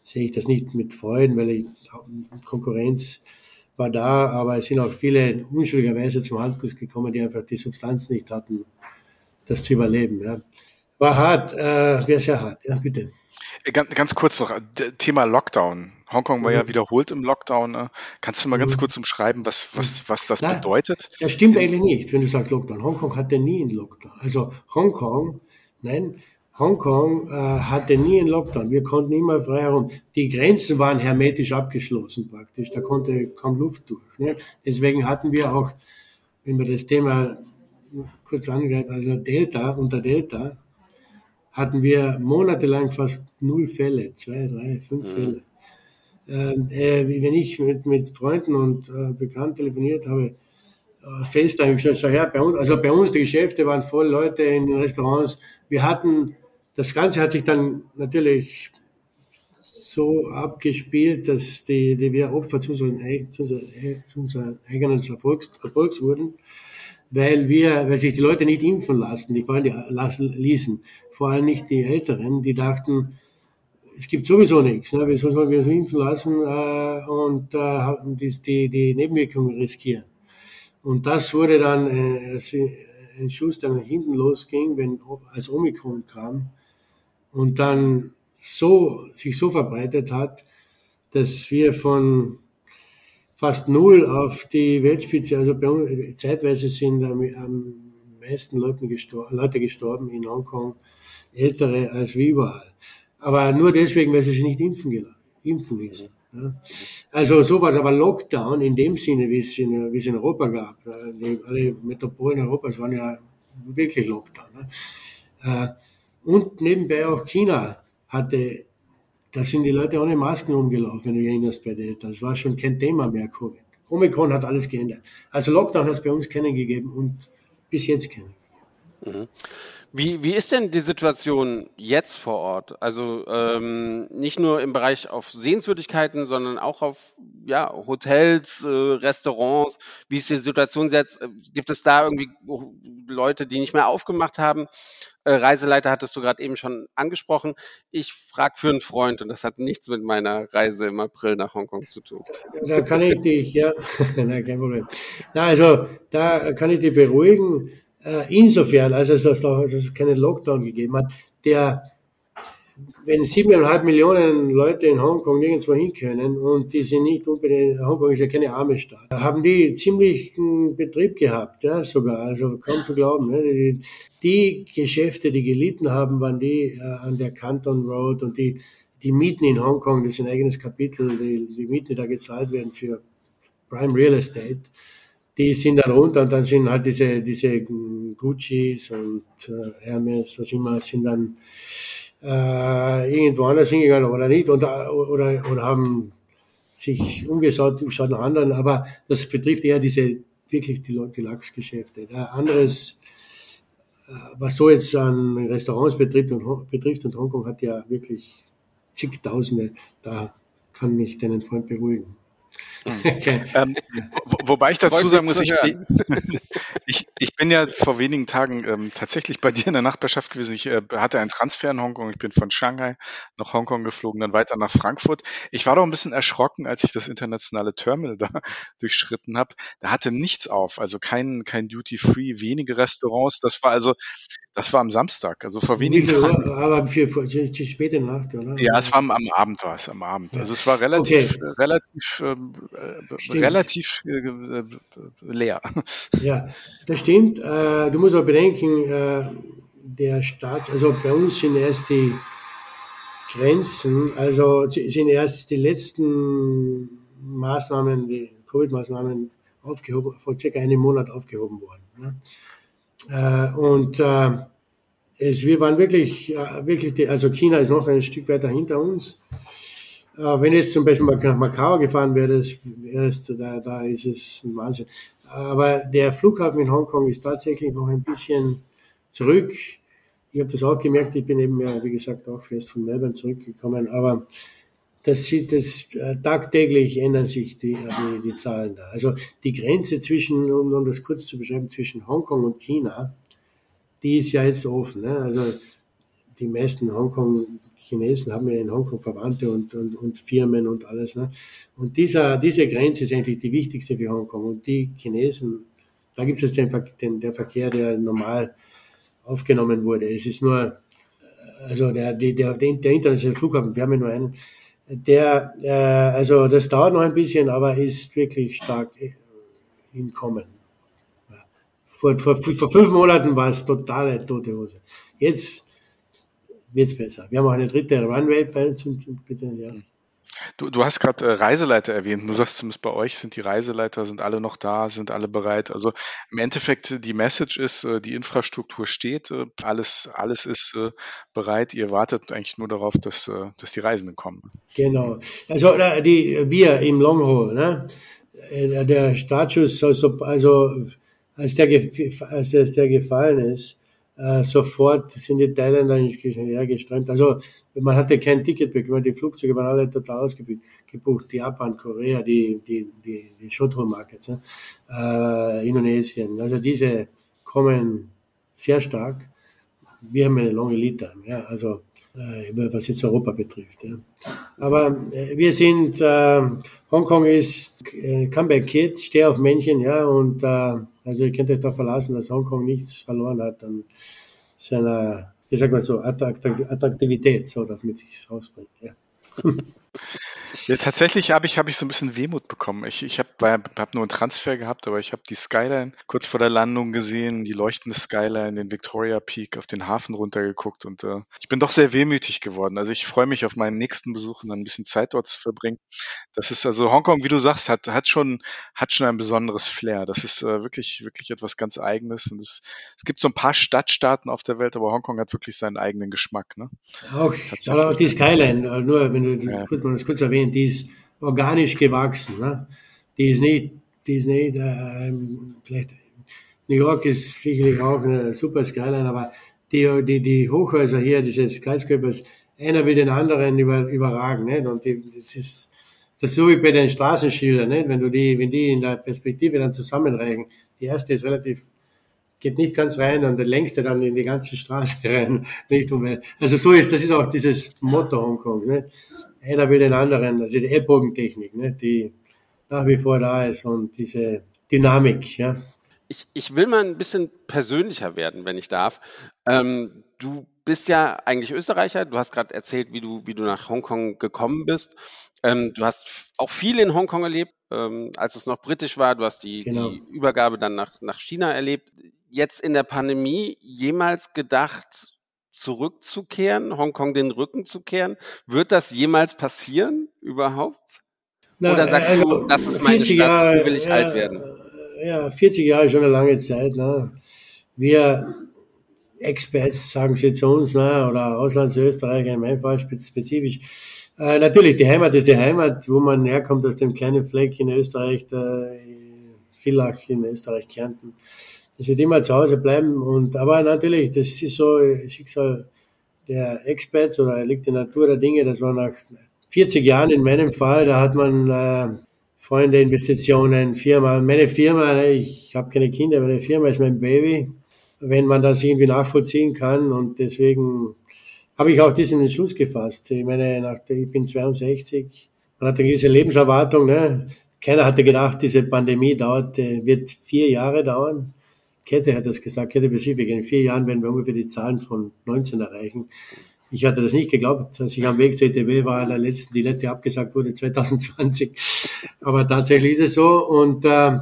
sehe ich das nicht mit Freuden, weil ich, Konkurrenz war da, aber es sind auch viele unschuldigerweise zum Handkuss gekommen, die einfach die Substanz nicht hatten, das zu überleben. Ja. War hart, äh, wäre sehr hart, ja, bitte. Äh, ganz, ganz kurz noch, Thema Lockdown. Hongkong war mhm. ja wiederholt im Lockdown. Ne? Kannst du mal ganz mhm. kurz umschreiben, was, was, was das Na, bedeutet? Das stimmt eigentlich nicht, wenn du sagst Lockdown. Hongkong hatte nie einen Lockdown. Also Hongkong, nein, Hongkong äh, hatte nie einen Lockdown. Wir konnten immer frei herum. Die Grenzen waren hermetisch abgeschlossen praktisch. Da konnte kaum Luft durch. Ne? Deswegen hatten wir auch, wenn wir das Thema kurz angreifen, also Delta, unter Delta, hatten wir monatelang fast null Fälle, zwei, drei, fünf mhm. Fälle. Ähm, äh, wenn ich mit, mit Freunden und äh, Bekannten telefoniert habe, äh, FaceTime, ich gesagt, schau her, bei uns, also bei uns die Geschäfte waren voll, Leute in den Restaurants. Wir hatten das Ganze hat sich dann natürlich so abgespielt, dass die, die wir Opfer zu unseren, zu zu unseren eigenen Erfolgs, Erfolgs wurden, weil wir, weil sich die Leute nicht impfen lassen, die vor allem die lassen, ließen, vor allem nicht die Älteren, die dachten, es gibt sowieso nichts, ne? wieso sollen wir uns impfen lassen äh, und äh, die, die, die Nebenwirkungen riskieren. Und das wurde dann äh, ein Schuss, der nach hinten losging, wenn als Omikron kam und dann so, sich so verbreitet hat, dass wir von fast null auf die Weltspitze, also bei uns, zeitweise sind am, am meisten Leute gestorben, Leute gestorben in Hongkong, ältere als wie überall. Aber nur deswegen, weil sie sich nicht impfen, impfen ließen. Ja. Also sowas, aber Lockdown in dem Sinne, wie es in, wie es in Europa gab. Die, alle Metropolen Europas waren ja wirklich Lockdown. Ne? Und nebenbei auch China hatte, da sind die Leute ohne Masken rumgelaufen, wenn du erinnerst bei der Das war schon kein Thema mehr, Covid. Omikron hat alles geändert. Also Lockdown hat es bei uns keinen gegeben und bis jetzt keinen. Mhm. Wie, wie ist denn die Situation jetzt vor Ort? Also ähm, nicht nur im Bereich auf Sehenswürdigkeiten, sondern auch auf ja, Hotels, äh, Restaurants. Wie ist die Situation jetzt? Äh, gibt es da irgendwie Leute, die nicht mehr aufgemacht haben? Äh, Reiseleiter hattest du gerade eben schon angesprochen. Ich frage für einen Freund und das hat nichts mit meiner Reise im April nach Hongkong zu tun. Da kann ich dich, ja, <laughs> nein, kein Problem. Na, also da kann ich dich beruhigen äh, insofern, dass es da keinen Lockdown gegeben hat, der, wenn siebeneinhalb Millionen Leute in Hongkong nirgendwo hin können und die sind nicht unbedingt, Hongkong ist ja keine arme Stadt, haben die ziemlichen Betrieb gehabt, ja, sogar, also kaum zu glauben. Ne? Die, die Geschäfte, die gelitten haben, waren die äh, an der Canton Road und die, die Mieten in Hongkong, das ist ein eigenes Kapitel, die, die Mieten, die da gezahlt werden für Prime Real Estate, die sind dann runter und dann sind halt diese, diese Gucci's und äh, Hermes, was immer, sind dann äh, irgendwo anders hingegangen oder nicht und, oder, oder haben sich umgeschaut schaut nach anderen, aber das betrifft eher diese wirklich die, die Lachsgeschäfte. Ja, anderes, äh, was so jetzt an Restaurants betrifft und, betrifft und Hongkong hat ja wirklich zigtausende, da kann mich deinen Freund beruhigen. <laughs> ähm, wo, wobei ich dazu sagen muss, ich, <laughs> ich, ich, bin ja vor wenigen Tagen ähm, tatsächlich bei dir in der Nachbarschaft gewesen. Ich äh, hatte einen Transfer in Hongkong. Ich bin von Shanghai nach Hongkong geflogen, dann weiter nach Frankfurt. Ich war doch ein bisschen erschrocken, als ich das internationale Terminal <laughs> da durchschritten habe. Da hatte nichts auf, also kein, kein Duty-Free, wenige Restaurants. Das war also, das war am Samstag, also vor wenigen Tagen. Aber für, für, für späte Nacht, oder? Ja, es war am, am Abend, war es am Abend. Also es war relativ, okay. relativ ähm, äh, relativ äh, äh, leer. Ja, das stimmt. Äh, du musst aber bedenken, äh, der Staat, also bei uns sind erst die Grenzen, also sind erst die letzten Maßnahmen, die Covid-Maßnahmen aufgehoben, vor circa einem Monat aufgehoben worden. Ne? Äh, und es, wir waren wirklich, wirklich, die, also China ist noch ein Stück weiter hinter uns. Äh, wenn jetzt zum Beispiel mal nach Macau gefahren wäre, das, da, da ist es ein Wahnsinn. Aber der Flughafen in Hongkong ist tatsächlich noch ein bisschen zurück. Ich habe das auch gemerkt, ich bin eben ja, wie gesagt, auch fest von Melbourne zurückgekommen, aber das sieht das äh, tagtäglich ändern sich die, die, die Zahlen da. Also die Grenze zwischen, um, um das kurz zu beschreiben, zwischen Hongkong und China, die ist ja jetzt offen. Ne? Also die meisten Hongkong Chinesen haben ja in Hongkong Verwandte und, und, und Firmen und alles. Ne? Und dieser, diese Grenze ist eigentlich die wichtigste für Hongkong. Und die Chinesen, da gibt es den, den, der Verkehr, der normal aufgenommen wurde. Es ist nur, also der, der, der, der internationale Flughafen, wir haben ja nur einen, der, äh, also das dauert noch ein bisschen, aber ist wirklich stark im Kommen. Vor, vor, vor fünf Monaten war es totale tote Hose. Jetzt wird es besser. Wir haben auch eine dritte Runway bei uns. Bitte, ja. Du, du hast gerade äh, Reiseleiter erwähnt. Du sagst zumindest bei euch sind die Reiseleiter, sind alle noch da, sind alle bereit. Also im Endeffekt die Message ist, äh, die Infrastruktur steht, äh, alles, alles ist äh, bereit. Ihr wartet eigentlich nur darauf, dass, äh, dass die Reisenden kommen. Genau. Also die, wir im Long ne? Äh, der Startschuss, also, also als, der, als der gefallen ist, äh, sofort sind die Thailänder hergeströmt. Also man hatte kein Ticket bekommen, die Flugzeuge waren alle total ausgebucht. Japan, Korea, die, die, die, die Shuttle Markets, ne? äh, Indonesien. Also diese kommen sehr stark. Wir haben eine lange Lead Time, ja, also was jetzt Europa betrifft. Ja. Aber äh, wir sind, äh, Hongkong ist äh, Comeback Kid, steh auf Männchen, ja, und äh, also ihr könnt euch darauf verlassen, dass Hongkong nichts verloren hat an seiner, wie sagt man so, Attraktivität, so damit sich rausbringt. Ja. <laughs> Ja, tatsächlich habe ich, hab ich so ein bisschen Wehmut bekommen. Ich, ich habe hab nur einen Transfer gehabt, aber ich habe die Skyline kurz vor der Landung gesehen, die leuchtende Skyline, den Victoria Peak, auf den Hafen runtergeguckt und äh, ich bin doch sehr wehmütig geworden. Also ich freue mich auf meinen nächsten Besuch und dann ein bisschen Zeit dort zu verbringen. Das ist also Hongkong, wie du sagst, hat, hat, schon, hat schon ein besonderes Flair. Das ist äh, wirklich, wirklich etwas ganz Eigenes und es, es gibt so ein paar Stadtstaaten auf der Welt, aber Hongkong hat wirklich seinen eigenen Geschmack. Ne? Auch, aber auch die Skyline, nur wenn du ja. kurz, mal kurz erwähnen, die ist organisch gewachsen. Ne? Die ist nicht, die ist nicht, äh, vielleicht, New York ist sicherlich auch eine super Skyline, aber die, die, die Hochhäuser hier, diese Skyscrapers, einer will den anderen über, überragen, nicht? Und die, das ist, das ist so wie bei den Straßenschildern, nicht? Wenn du die, wenn die in der Perspektive dann zusammenreichen. Die erste ist relativ, geht nicht ganz rein und der längste dann in die ganze Straße <laughs> rein, nicht? Also so ist, das ist auch dieses Motto Hongkong, nicht? Einer will den anderen, also die Ellbogentechnik, ne, die nach wie vor da ist und diese Dynamik, ja. Ich, ich will mal ein bisschen persönlicher werden, wenn ich darf. Ähm, du bist ja eigentlich Österreicher. Du hast gerade erzählt, wie du, wie du nach Hongkong gekommen bist. Ähm, du hast auch viel in Hongkong erlebt, ähm, als es noch britisch war. Du hast die, genau. die Übergabe dann nach, nach China erlebt. Jetzt in der Pandemie jemals gedacht, zurückzukehren, Hongkong den Rücken zu kehren? Wird das jemals passieren überhaupt? Na, Oder sagst also, du, das ist meine Stadt, Jahre, will ich ja, alt werden? Ja, 40 Jahre ist schon eine lange Zeit. Ne? Wir Experts sagen sie zu uns, ne? oder Auslandsösterreicher in meinem Fall spezifisch. Äh, natürlich, die Heimat ist die Heimat, wo man herkommt aus dem kleinen Fleck in Österreich, der Villach in Österreich, Kärnten das wird immer zu Hause bleiben. Und, aber natürlich, das ist so Schicksal der Experts oder liegt in der Natur der Dinge. Das war nach 40 Jahren in meinem Fall, da hat man äh, Freunde, Investitionen, Firma. Meine Firma, ich habe keine Kinder, meine Firma ist mein Baby, wenn man das irgendwie nachvollziehen kann. Und deswegen habe ich auch diesen Entschluss gefasst. Ich meine, nach, ich bin 62, man hat eine gewisse Lebenserwartung. Ne? Keiner hatte gedacht, diese Pandemie dauert, äh, wird vier Jahre dauern. Kette hat das gesagt, Kette Pacific, in vier Jahren werden wir ungefähr die Zahlen von 19 erreichen. Ich hatte das nicht geglaubt, als ich am Weg zur ETB war, der letzten, die letzte abgesagt wurde 2020. Aber tatsächlich ist es so. Und äh,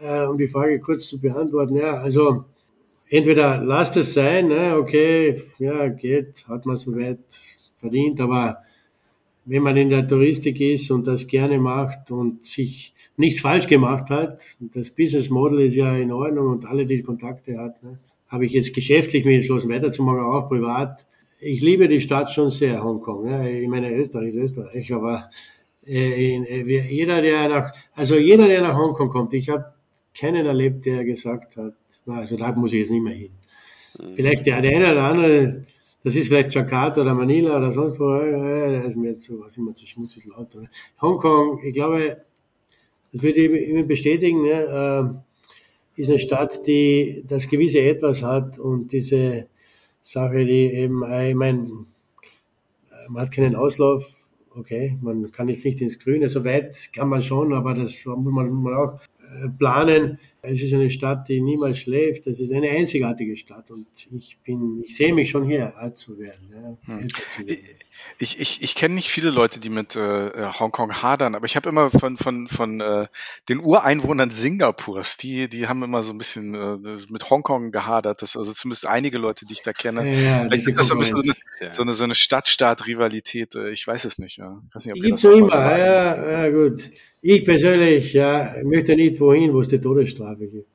äh, um die Frage kurz zu beantworten, ja, also entweder lasst es sein, ne, okay, ja, geht, hat man soweit verdient, aber wenn man in der Touristik ist und das gerne macht und sich nichts falsch gemacht hat. Das Business Model ist ja in Ordnung und alle, die Kontakte hat, ne, habe ich jetzt geschäftlich mich entschlossen, weiterzumachen, auch privat. Ich liebe die Stadt schon sehr, Hongkong. Ja. Ich meine, Österreich ist Österreich, aber äh, äh, jeder, der nach, also jeder, der nach Hongkong kommt, ich habe keinen erlebt, der gesagt hat, na, also da muss ich jetzt nicht mehr hin. Mhm. Vielleicht der, der eine oder andere, das ist vielleicht Jakarta oder Manila oder sonst wo, äh, da ist mir jetzt so, was immer zu schmutzig laut. Hongkong, ich glaube, das würde ich immer bestätigen, ne? äh, ist eine Stadt, die das gewisse Etwas hat und diese Sache, die eben, äh, ich meine, man hat keinen Auslauf, okay, man kann jetzt nicht ins Grüne, so weit kann man schon, aber das muss man, man auch äh, planen. Es ist eine Stadt, die niemals schläft. Es ist eine einzigartige Stadt und ich bin, ich sehe mich schon hier alt zu werden. Ja, hm. zu werden. Ich, ich, ich kenne nicht viele Leute, die mit äh, Hongkong hadern, aber ich habe immer von, von, von äh, den Ureinwohnern Singapurs, die, die haben immer so ein bisschen äh, mit Hongkong gehadert. Das, also zumindest einige Leute, die ich da kenne. Ja, Vielleicht ist das so ein bisschen so eine, so eine, so eine Stadt-Staat-Rivalität. Äh, ich weiß es nicht. Ja. Ich weiß nicht, ob Gibt's so immer, ja, ja, gut. Ich persönlich ja, möchte nicht wohin, wo es die Todesstrafe gibt.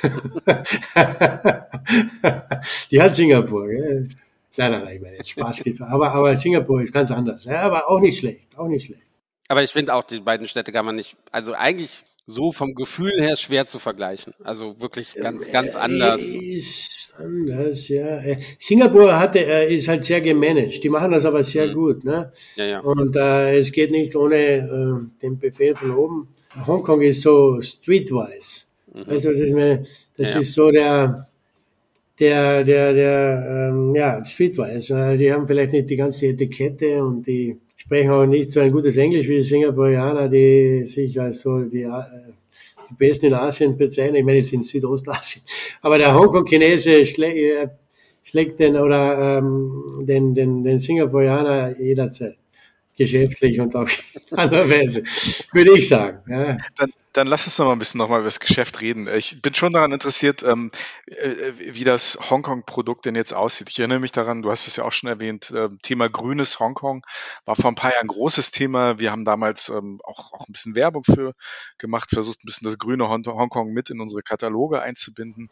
<laughs> die hat Singapur. Gell? Nein, nein, nein, ich meine jetzt Spaß. aber, aber Singapur ist ganz anders. Ja, aber auch nicht schlecht, auch nicht schlecht. Aber ich finde auch, die beiden Städte kann man nicht, also eigentlich so vom Gefühl her schwer zu vergleichen. Also wirklich ganz, ganz anders. Ist anders, ja. Äh, Singapur hatte, äh, ist halt sehr gemanagt. Die machen das aber sehr mhm. gut, ne? Ja, ja. Und äh, es geht nicht ohne äh, den Befehl von oben. Hongkong ist so streetwise. Mhm. Also das ist, meine, das ja, ist so der, der, der, der, ähm, ja, streetwise. Die haben vielleicht nicht die ganze Etikette und die sprechen auch nicht so ein gutes Englisch wie die Singapurianer, die sich als so die, äh, die Besten in Asien bezeichnen. Ich meine, jetzt in Südostasien. Aber der Hongkong-Chinese schlä äh, schlägt den oder ähm, den, den, den Singapurianer jederzeit geschäftlich und auch <laughs> andererweise, würde ich sagen. Ja. Dann, dann lass uns noch mal ein bisschen noch mal über das Geschäft reden. Ich bin schon daran interessiert, ähm, äh, wie das Hongkong-Produkt denn jetzt aussieht. Ich erinnere mich daran, du hast es ja auch schon erwähnt, äh, Thema grünes Hongkong war vor ein paar Jahren ein großes Thema. Wir haben damals ähm, auch, auch ein bisschen Werbung für gemacht, versucht ein bisschen das grüne Hongkong mit in unsere Kataloge einzubinden.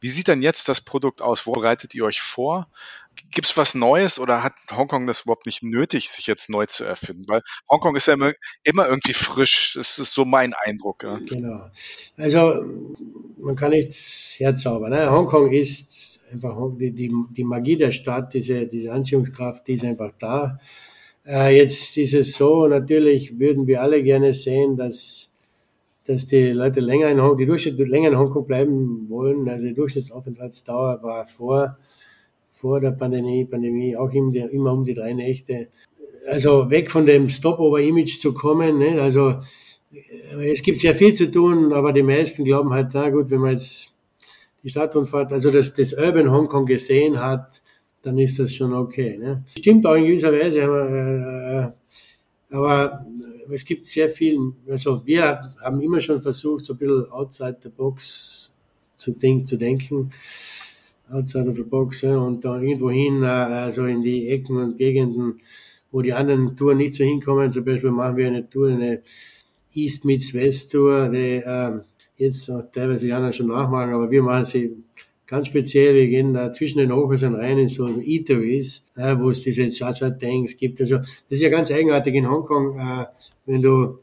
Wie sieht denn jetzt das Produkt aus? Wo bereitet ihr euch vor? Gibt es was Neues oder hat Hongkong das überhaupt nicht nötig, sich jetzt neu zu erfinden? Weil Hongkong ist ja immer, immer irgendwie frisch. Das ist so mein Eindruck. Ja. Genau. Also man kann nichts herzaubern. Ne? Hongkong ist einfach die, die, die Magie der Stadt, diese, diese Anziehungskraft, die ist einfach da. Äh, jetzt ist es so, natürlich würden wir alle gerne sehen, dass dass die Leute länger in Hongkong, die Durchschnitt länger in Hongkong bleiben wollen. Also die Durchschnittsaufenthaltsdauer war vor vor der Pandemie, Pandemie auch immer um die drei Nächte. Also weg von dem Stopover-Image zu kommen. Ne? Also äh, es gibt sehr viel zu tun, aber die meisten glauben halt, na gut, wenn man jetzt die Stadtrundfahrt, also das, das Urban Hongkong gesehen hat, dann ist das schon okay. Ne? Stimmt auch in gewisser Weise, aber, äh, aber es gibt sehr viel, also wir haben immer schon versucht, so ein bisschen outside the box zu, denk, zu denken outside of the box ja, und da irgendwo hin, also in die Ecken und Gegenden, wo die anderen Touren nicht so hinkommen. Zum Beispiel machen wir eine Tour, eine East meets West Tour, die äh, jetzt auch teilweise die anderen schon nachmachen, aber wir machen sie ganz speziell. Wir gehen da zwischen den Hochhäusern rein in so Eateries, äh, wo es diese Cha-Cha-Tanks gibt. Also das ist ja ganz eigenartig in Hongkong, äh, wenn du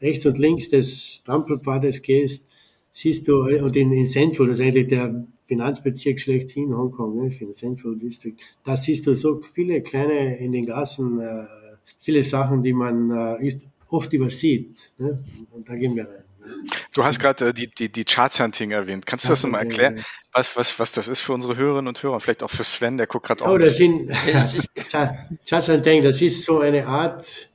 rechts und links des Trampelpfades gehst, siehst du, und in, in Central, das ist eigentlich der Finanzbezirk schlechthin, Hongkong, ne, Central District. Da siehst du so viele kleine in den Gassen, äh, viele Sachen, die man äh, oft übersieht. Ne? Und da gehen wir rein. Du hast gerade äh, die, die, die Chart-Hunting erwähnt. Kannst du das nochmal erklären, was, was, was das ist für unsere Hörerinnen und Hörer? Vielleicht auch für Sven, der guckt gerade auch. Oh, das sind <laughs> <laughs> Chart-Hunting, das ist so eine Art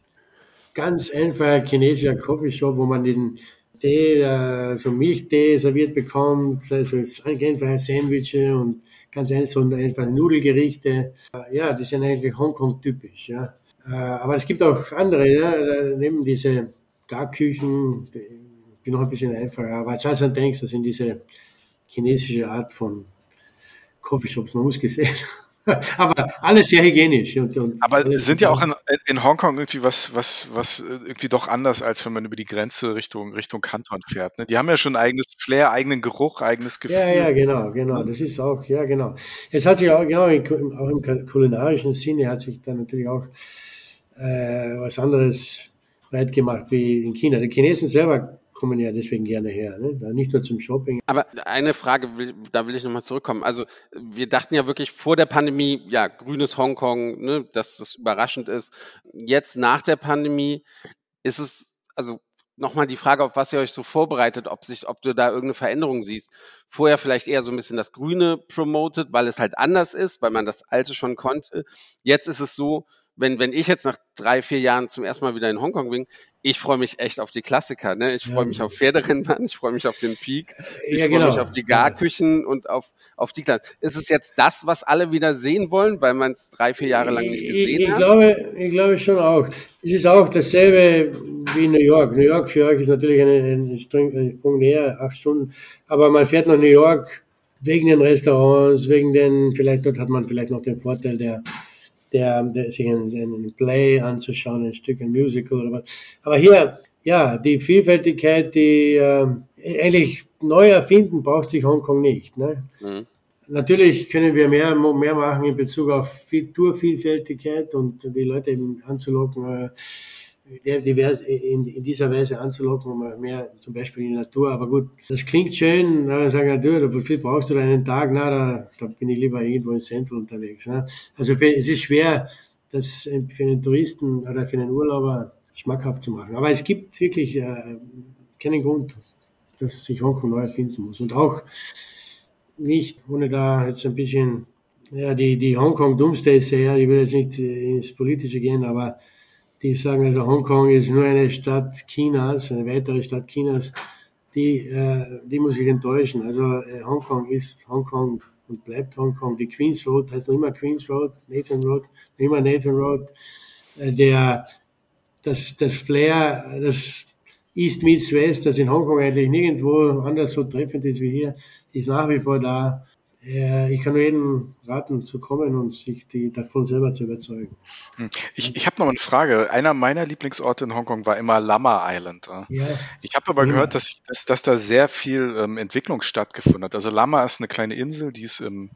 ganz einfacher chinesischer Coffeeshop, wo man den Tee, äh, so Milchtee serviert bekommt, also einfache Sandwiches und ganz einfach Nudelgerichte. Ja, die sind eigentlich Hongkong typisch, ja. Äh, aber es gibt auch andere, ja, neben diese Garküchen, die noch ein bisschen einfacher. Aber Charles denkst, das sind diese chinesische Art von Coffeeshops, man muss gesehen <laughs> aber alles sehr hygienisch. Und, und aber sind ja auch in, in, Hongkong irgendwie was, was, was irgendwie doch anders, als wenn man über die Grenze Richtung, Richtung Kanton fährt. Ne? Die haben ja schon eigenes Flair, eigenen Geruch, eigenes Gefühl. Ja, ja, genau, genau. Das ist auch, ja, genau. Es hat sich auch, genau, auch im kulinarischen Sinne hat sich dann natürlich auch äh, was anderes breit gemacht wie in China. Die Chinesen selber kommen ja deswegen gerne her, ne? nicht nur zum Shopping. Aber eine Frage, da will ich nochmal zurückkommen. Also wir dachten ja wirklich vor der Pandemie, ja, grünes Hongkong, ne, dass das überraschend ist. Jetzt nach der Pandemie ist es, also nochmal die Frage, auf was ihr euch so vorbereitet, ob sich, ob du da irgendeine Veränderung siehst. Vorher vielleicht eher so ein bisschen das Grüne promoted, weil es halt anders ist, weil man das Alte schon konnte. Jetzt ist es so, wenn, wenn ich jetzt nach drei, vier Jahren zum ersten Mal wieder in Hongkong bin, ich freue mich echt auf die Klassiker. Ne? Ich freue mich auf Pferderennbahn, <laughs> ich freue mich auf den Peak, ich ja, freue genau. mich auf die Garküchen und auf, auf die Klasse. Ist es jetzt das, was alle wieder sehen wollen, weil man es drei, vier Jahre lang nicht gesehen ich, ich hat? Glaube, ich glaube schon auch. Es ist auch dasselbe wie New York. New York für euch ist natürlich ein, Sprung näher, acht Stunden. Aber man fährt nach New York wegen den Restaurants, wegen den, vielleicht dort hat man vielleicht noch den Vorteil der der, der sich einen, einen Play anzuschauen, ein Stück, ein Musical oder was. Aber hier, ja, die Vielfältigkeit, die äh, eigentlich neu erfinden, braucht sich Hongkong nicht. Ne? Mhm. Natürlich können wir mehr, mehr machen in Bezug auf Tourvielfältigkeit und die Leute eben anzulocken. Divers, in, in dieser Weise anzulocken, um mehr zum Beispiel in die Natur. Aber gut, das klingt schön, dann sagen Natur, wofür brauchst du einen Tag? Na, da, da bin ich lieber irgendwo in Central unterwegs. Ne? Also für, es ist schwer, das für einen Touristen oder für einen Urlauber schmackhaft zu machen. Aber es gibt wirklich äh, keinen Grund, dass sich Hongkong neu erfinden muss. Und auch nicht, ohne da jetzt ein bisschen, ja, die, die Hongkong Doomsday sehr, ich will jetzt nicht ins Politische gehen, aber die sagen also, Hongkong ist nur eine Stadt Chinas, eine weitere Stadt Chinas, die, äh, die muss ich enttäuschen. Also äh, Hongkong ist Hongkong und bleibt Hongkong. Die Queens Road heißt noch immer Queens Road, Nathan Road, noch immer Nathan Road. Äh, der, das, das Flair, das East meets West, das in Hongkong eigentlich nirgendwo anders so treffend ist wie hier, ist nach wie vor da. Äh, ich kann nur jedem raten, zu kommen und sich die, davon selber zu überzeugen. Hm. Ich, ich habe noch eine Frage. Einer meiner Lieblingsorte in Hongkong war immer Lama Island. Ja. Ich habe aber gehört, dass, dass, dass da sehr viel ähm, Entwicklung stattgefunden hat. Also Lama ist eine kleine Insel, die ist im,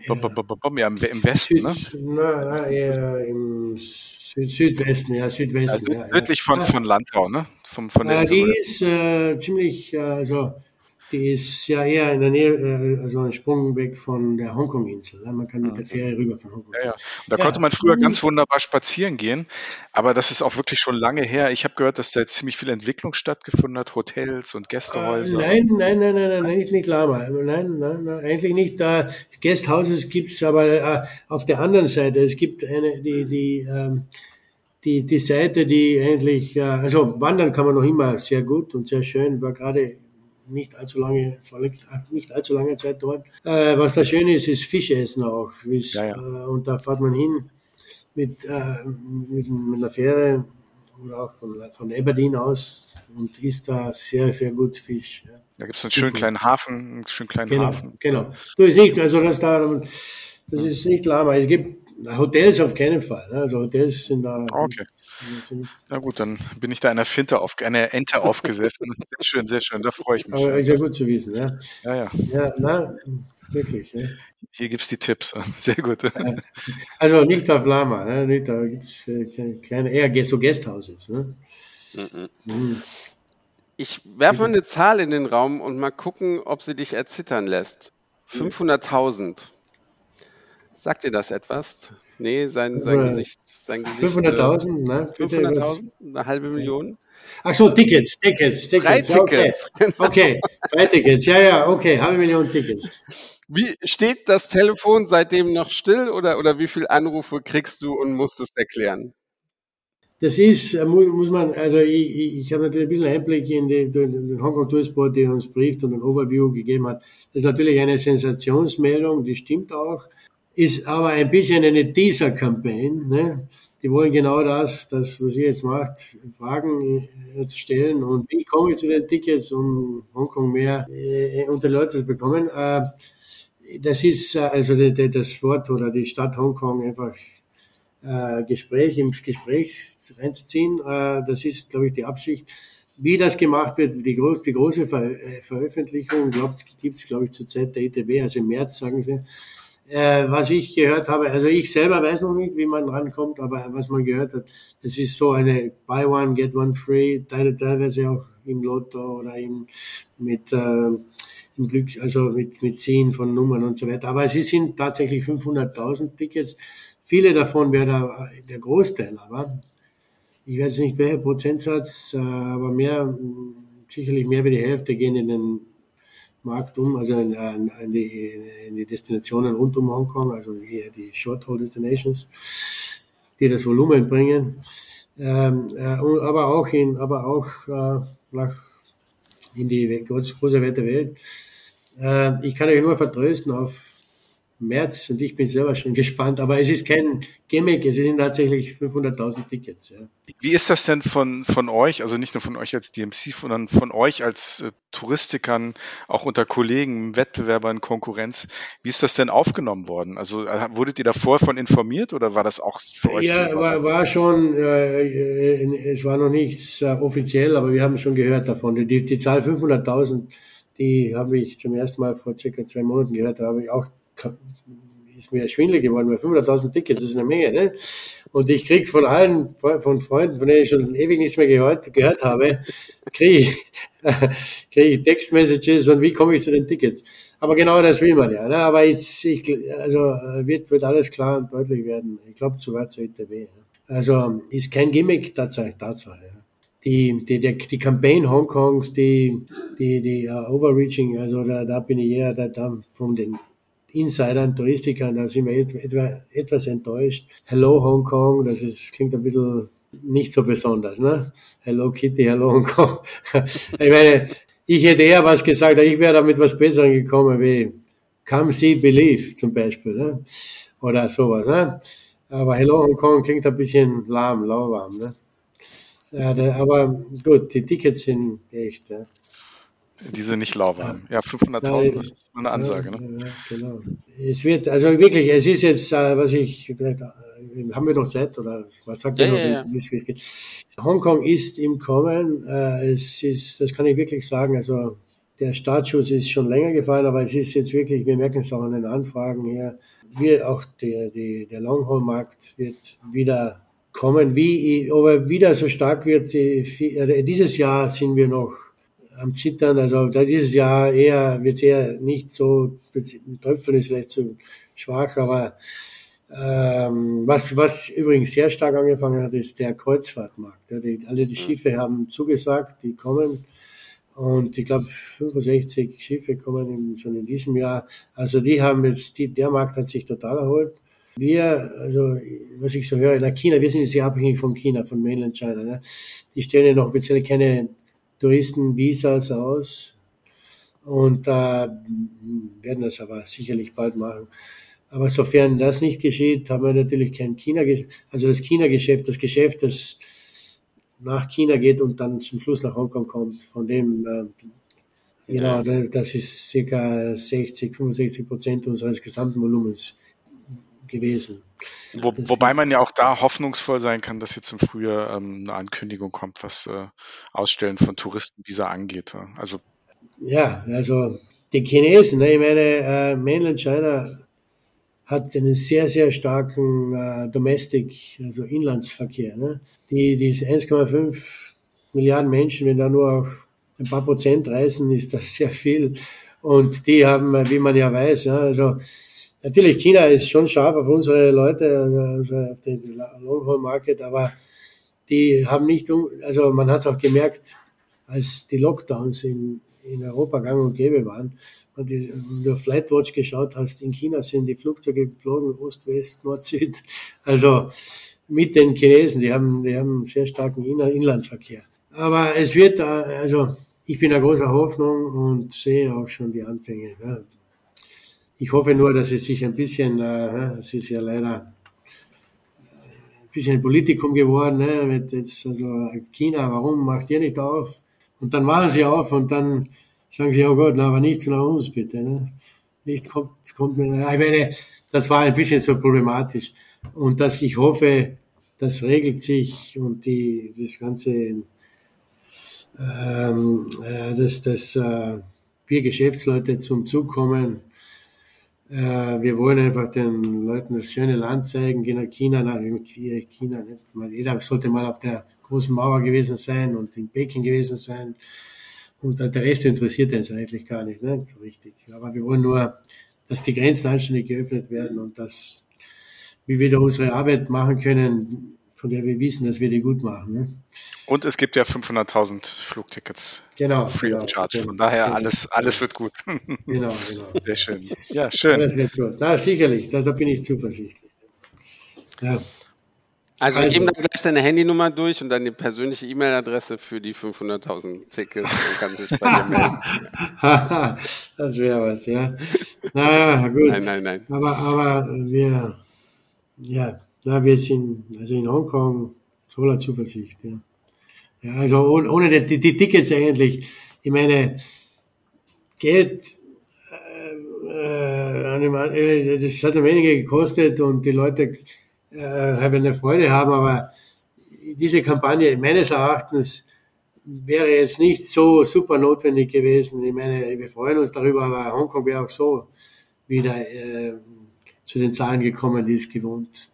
ja. ja, im, im Westen. Ne? Na, na, eher im Süd, Südwesten, ja, Südwesten. Ja, südlich von, von Landau, ne? Von der äh, die ist äh, ziemlich, äh, also die ist ja eher in der Nähe, äh, also ein Sprung weg von der Hongkong-Insel. Man kann mit der Fähre rüber von Hongkong. Ja, ja. Da ja. konnte man früher ganz wunderbar spazieren gehen, aber das ist auch wirklich schon lange her. Ich habe gehört, dass da jetzt ziemlich viel Entwicklung stattgefunden hat, Hotels und Gästehäuser. Äh, nein, nein, nein, nein, nein, nicht, nicht Lama. Nein, nein, nein, eigentlich nicht. Da Guesthouses gibt's, aber äh, auf der anderen Seite, es gibt eine, die, die, ähm, die, die Seite, die eigentlich, äh, also wandern kann man noch immer sehr gut und sehr schön, war gerade nicht allzu lange, nicht allzu lange Zeit dort. Äh, was da schön ist, ist Fischessen auch. Ja, ja. Äh, und da fährt man hin mit, äh, mit, mit einer Fähre oder auch von, von Aberdeen aus und isst da sehr, sehr gut Fisch. Ja. Da gibt es einen schönen kleinen Hafen, einen schönen kleinen genau, Hafen. Genau. Du ist nicht, also das da, das ist nicht Lama. Es gibt Hotels auf keinen Fall. Ne? Also Hotels sind da. Okay. Na gut, dann bin ich da einer Finte auf, einer Ente <laughs> aufgesessen. sehr schön, sehr schön. Da freue ich mich. Aber ist ja gut zu wissen. Ja, ja. Ja, ja na, wirklich. Ja. Hier gibt es die Tipps. <laughs> Sehr gut. Also nicht auf Lama. Ne? Nicht, da gibt es äh, kleine, eher so Guesthouses. Ne? Mhm. Mhm. Ich werfe mal eine Zahl in den Raum und mal gucken, ob sie dich erzittern lässt. 500.000. Sagt dir das etwas? Nee, sein, sein Gesicht. Sein Gesicht 500.000, äh, ne? 500.000, eine halbe Million. Ach so, Tickets, Tickets, Tickets. Drei Tickets. Okay. <laughs> okay, drei Tickets. Ja, ja, okay, halbe Million Tickets. Wie steht das Telefon seitdem noch still oder, oder wie viele Anrufe kriegst du und musst es erklären? Das ist, äh, muss man, also ich, ich habe natürlich ein bisschen Einblick in den, den Hongkong Tourist Board, der uns brieft und ein Overview gegeben hat. Das ist natürlich eine Sensationsmeldung, die stimmt auch ist aber ein bisschen eine Teaser-Campaign. Ne? Die wollen genau das, das, was ihr jetzt macht, Fragen äh, zu stellen und wie komme ich zu den Tickets, um Hongkong mehr äh, unter Leute zu bekommen. Äh, das ist äh, also die, die, das Wort oder die Stadt Hongkong einfach äh, Gespräch im Gespräch reinzuziehen. Äh, das ist, glaube ich, die Absicht. Wie das gemacht wird, die, groß, die große Ver äh, Veröffentlichung gibt es, glaube ich, zur Zeit der ETB, also im März, sagen sie äh, was ich gehört habe, also ich selber weiß noch nicht, wie man rankommt, aber was man gehört hat, das ist so eine Buy One, Get One Free, teilweise auch im Lotto oder im, mit, äh, im Glück, also mit, mit Ziehen von Nummern und so weiter. Aber es sind tatsächlich 500.000 Tickets. Viele davon wäre der, der Großteil, aber ich weiß nicht welcher Prozentsatz, äh, aber mehr, sicherlich mehr wie die Hälfte gehen in den Markt um, also in, in, die, in die Destinationen rund um Hongkong, also hier die Short-Haul Destinations, die das Volumen bringen, ähm, äh, aber auch in, aber auch äh, nach in die große, große weite Welt. Äh, ich kann euch nur vertrösten auf März und ich bin selber schon gespannt, aber es ist kein Gimmick, es sind tatsächlich 500.000 Tickets. Ja. Wie ist das denn von, von euch, also nicht nur von euch als DMC, sondern von euch als äh, Touristikern, auch unter Kollegen, Wettbewerbern, Konkurrenz, wie ist das denn aufgenommen worden? Also äh, wurdet ihr davor von informiert oder war das auch für euch? Ja, so war, war schon, äh, äh, es war noch nichts äh, offiziell, aber wir haben schon gehört davon. Die, die Zahl 500.000, die habe ich zum ersten Mal vor circa zwei Monaten gehört, da habe ich auch ist mir schwindelig geworden, weil 500.000 Tickets, das ist eine Menge, ne? Und ich krieg von allen, von Freunden, von denen ich schon ewig nichts mehr gehört, gehört habe, kriege ich, <laughs> krieg ich Textmessages und wie komme ich zu den Tickets? Aber genau das will man ja, ne? Aber jetzt, ich, also, wird, wird alles klar und deutlich werden. Ich glaube, zu weit zur ITB. Ja. Also, ist kein Gimmick, Tatsache, Tatsache. Ja die, die, die, die Campaign Hongkongs, die, die, die uh, Overreaching, also da, da bin ich eher da, da von den Insidern, Touristikern, da sind wir etwa, etwas enttäuscht. Hello Hongkong, das ist, klingt ein bisschen nicht so besonders, ne? Hello Kitty, Hello Hongkong. <laughs> ich meine, ich hätte eher was gesagt, ich wäre damit was Besseres gekommen wie Come See Believe zum Beispiel, ne? Oder sowas, ne? Aber Hello Hongkong klingt ein bisschen lahm, lauwarm, ne? Ja, aber gut, die Tickets sind echt. Ja. Die sind nicht lauwarm. Ja, 500.000, das ist eine Ansage. Ja, ne? ja, genau. Es wird, also wirklich, es ist jetzt, äh, was ich, äh, haben wir noch Zeit oder was sagt ja, ihr noch, ja, wie es geht? Hongkong ist im Kommen. Äh, es ist, das kann ich wirklich sagen, also der Startschuss ist schon länger gefallen, aber es ist jetzt wirklich, wir merken es auch an den Anfragen her, wir, auch der, die, der Longhaul-Markt wird wieder kommen. Wie, ob er wieder so stark wird, dieses Jahr sind wir noch am Zittern. Also dieses Jahr eher wird es eher nicht so, Tröpfeln ist vielleicht zu schwach, aber ähm, was, was übrigens sehr stark angefangen hat, ist der Kreuzfahrtmarkt. Ja, die, alle die Schiffe haben zugesagt, die kommen. Und ich glaube, 65 Schiffe kommen in, schon in diesem Jahr. Also die haben jetzt, die, der Markt hat sich total erholt. Wir, also was ich so höre, in China, wir sind jetzt sehr abhängig von China, von Mainland China. Ne? Die stellen ja noch offiziell keine Touristenvisas aus. Und äh, werden das aber sicherlich bald machen. Aber sofern das nicht geschieht, haben wir natürlich kein China, also das China-Geschäft, das Geschäft, das nach China geht und dann zum Schluss nach Hongkong kommt, von dem, äh, genau, das ist circa 60, 65 Prozent unseres gesamten Volumens gewesen. Wo, wobei man ja auch da hoffnungsvoll sein kann, dass jetzt im Frühjahr ähm, eine Ankündigung kommt, was äh, Ausstellen von Touristenvisa angeht. Also ja, also die Chinesen, ne, ich meine, äh, Mainland China hat einen sehr, sehr starken äh, Domestic, also Inlandsverkehr. Ne? Die, die 1,5 Milliarden Menschen, wenn da nur auch ein paar Prozent reisen, ist das sehr viel. Und die haben, wie man ja weiß, ja, also Natürlich, China ist schon scharf auf unsere Leute, also auf den Long-Haul Market, aber die haben nicht, also man hat auch gemerkt, als die Lockdowns in, in Europa gang und gäbe waren, und du auf Flightwatch geschaut hast, in China sind die Flugzeuge geflogen, Ost, West, Nord, Süd, also mit den Chinesen, die haben, die haben einen sehr starken Inlandsverkehr. Aber es wird, also ich bin in großer Hoffnung und sehe auch schon die Anfänge. Ja. Ich hoffe nur, dass es sich ein bisschen, äh, es ist ja leider ein bisschen ein Politikum geworden, ne, mit jetzt, also China, warum macht ihr nicht auf? Und dann machen sie auf und dann sagen sie, oh Gott, na, aber nichts nach uns bitte, ne? Nichts kommt, kommt mir, ich meine, das war ein bisschen so problematisch. Und dass ich hoffe, das regelt sich und die, das ganze, ähm, äh, dass, dass äh, wir Geschäftsleute zum Zug kommen, äh, wir wollen einfach den Leuten das schöne Land zeigen, gehen nach China, nach China, nicht? jeder sollte mal auf der großen Mauer gewesen sein und in Peking gewesen sein. Und der Rest interessiert uns eigentlich gar nicht, ne? so richtig. Aber wir wollen nur, dass die Grenzen anständig geöffnet werden und dass, wir da unsere Arbeit machen können, von der wir wissen, dass wir die gut machen. Ne? Und es gibt ja 500.000 Flugtickets. Genau. Free genau, of charge. Von daher genau, alles, alles wird gut. Genau, genau. <laughs> Sehr schön. Ja, schön. Alles wird gut. Na, sicherlich. Da, da bin ich zuversichtlich. Ja. Also, also geben dann gleich deine Handynummer durch und dann die persönliche E-Mail-Adresse für die 500.000 Tickets und kann sich bei dir melden. <laughs> das wäre was, ja. Na gut. Nein, nein, nein. Aber, aber wir, ja, na, wir sind also in Hongkong voller Zuversicht. Ja, ja also ohne, ohne die, die, Tickets eigentlich. Ich meine, Geld, äh, äh, das hat eine Menge gekostet und die Leute äh, haben eine Freude haben, aber diese Kampagne meines Erachtens wäre jetzt nicht so super notwendig gewesen. Ich meine, wir freuen uns darüber, aber Hongkong wäre auch so wieder äh, zu den Zahlen gekommen, die es gewohnt.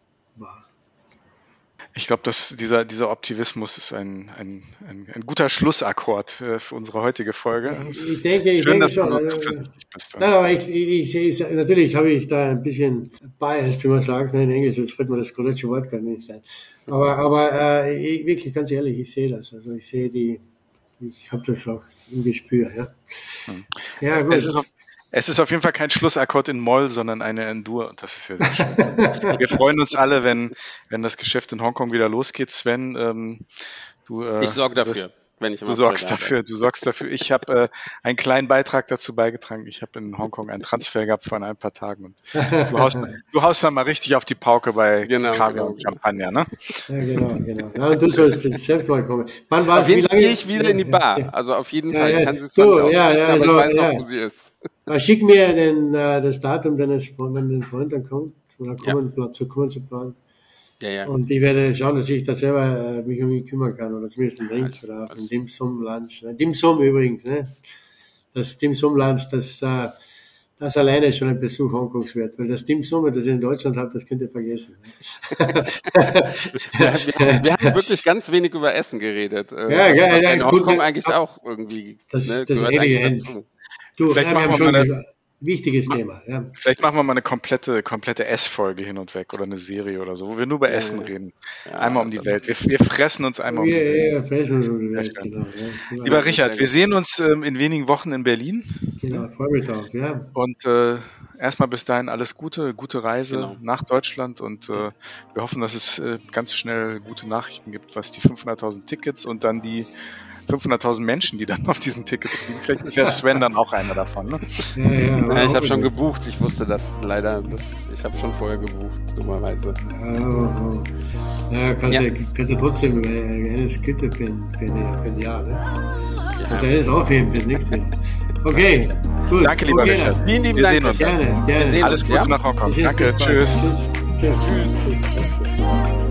Ich glaube, dass dieser, dieser Optimismus ist ein, ein, ein, ein guter Schlussakkord äh, für unsere heutige Folge. Ich denke, ich Schön, denke dass schon. du so also, zuversichtlich bist. Nein, aber ich, ich, ich natürlich habe ich da ein bisschen Bias, wie man sagt, ne, in Englisch, jetzt fällt mir das deutsche Wort gar nicht ein. Aber, aber äh, ich, wirklich, ganz ehrlich, ich sehe das. Also ich sehe die, ich habe das auch im Gespür, ja. Ja, gut. Es ist, auf, es ist auf jeden Fall kein Schlussakkord in Moll, sondern eine Endur. Und das ist ja sehr schön. Also, wir freuen uns alle, wenn, wenn das Geschäft in Hongkong wieder losgeht. Sven, ähm, du, äh, Ich sorge dafür. wirst- Wenn ich im Du sorgst dafür, du sorgst dafür. Ich habe äh, einen kleinen Beitrag dazu beigetragen. Ich habe in Hongkong einen Transfer gehabt vor ein paar Tagen und du haust, du haust dann mal richtig auf die Pauke bei Genau, Kaviar genau, und Champagner, ne? Ja, genau, genau. Ja, und du sollst jetzt selbst mal kommen. Wann war Auf jeden Fall gehe lange- ich wieder in die Bar. Also auf jeden Ja, Fall. ja. Ich kann sie zwar So, nicht ja, aussprechen, ja, aber so, ich weiß ja. noch, wo sie ist. Äh, Schick mir den, äh, das Datum deines wenn dein Freund dann kommt, oder kommen, zu kommen zu planen. Ja, ja. Und ich werde schauen, dass ich da selber äh, mich um ihn kümmern kann, oder zumindest einen Drink alles- oder alles- einen Dim Sum Lunch. Ne? Dim Sum übrigens, ne? Das Dim Sum Lunch, das, äh, das alleine ist schon ein Besuch Hongkongs wert, weil das Dim Sum, das ich in Deutschland habe, das könnt ihr vergessen. Ne? <laughs> Ja, wir, wir haben wirklich ganz wenig über Essen geredet. Ja, was, ja, ja, in gut, Hongkong ne, eigentlich auch irgendwie Das- ne, das End. dazu. Du, Vielleicht ja, wir machen haben wir schon mal wichtiges Thema. Ja. Vielleicht machen wir mal eine komplette, komplette Essfolge hin und weg oder eine Serie oder so, wo wir nur über Essen reden. einmal um die Welt. Wir, wir fressen uns einmal um die Ja, Welt. ja, fressen uns um die Welt, genau. Ja, Lieber Richard, wir sehen uns ähm, in wenigen Wochen in Berlin genau, freue mich drauf, ja. und äh, erstmal bis dahin alles Gute, gute Reise Genau. nach Deutschland und äh, wir hoffen, dass es äh, ganz schnell gute Nachrichten gibt, was die 500.000 Tickets und dann die 500.000 Menschen, die dann <laughs> auf diesen Tickets fliegen. Vielleicht ist ja Sven dann auch einer davon. Ne? Ja, ja, Ja, ich habe schon gebucht. Ich wusste das leider. Das, ich habe schon vorher gebucht, dummerweise. Ja, ja, kannst Ja. ja. kannst du trotzdem äh, eines Güte für ein, für für Jahr, ne? Ja. Kannst du eines aufheben fürs nächste Jahr. <laughs> Okay, gut. Danke, lieber okay, Richard. Vielen lieben Wir Dank. sehen uns. Gerne, gerne. Wir sehen Alles Gute ja? nach Hongkong. Danke, tschüss. Tschüss. Tschüss. Tschüss. Gut.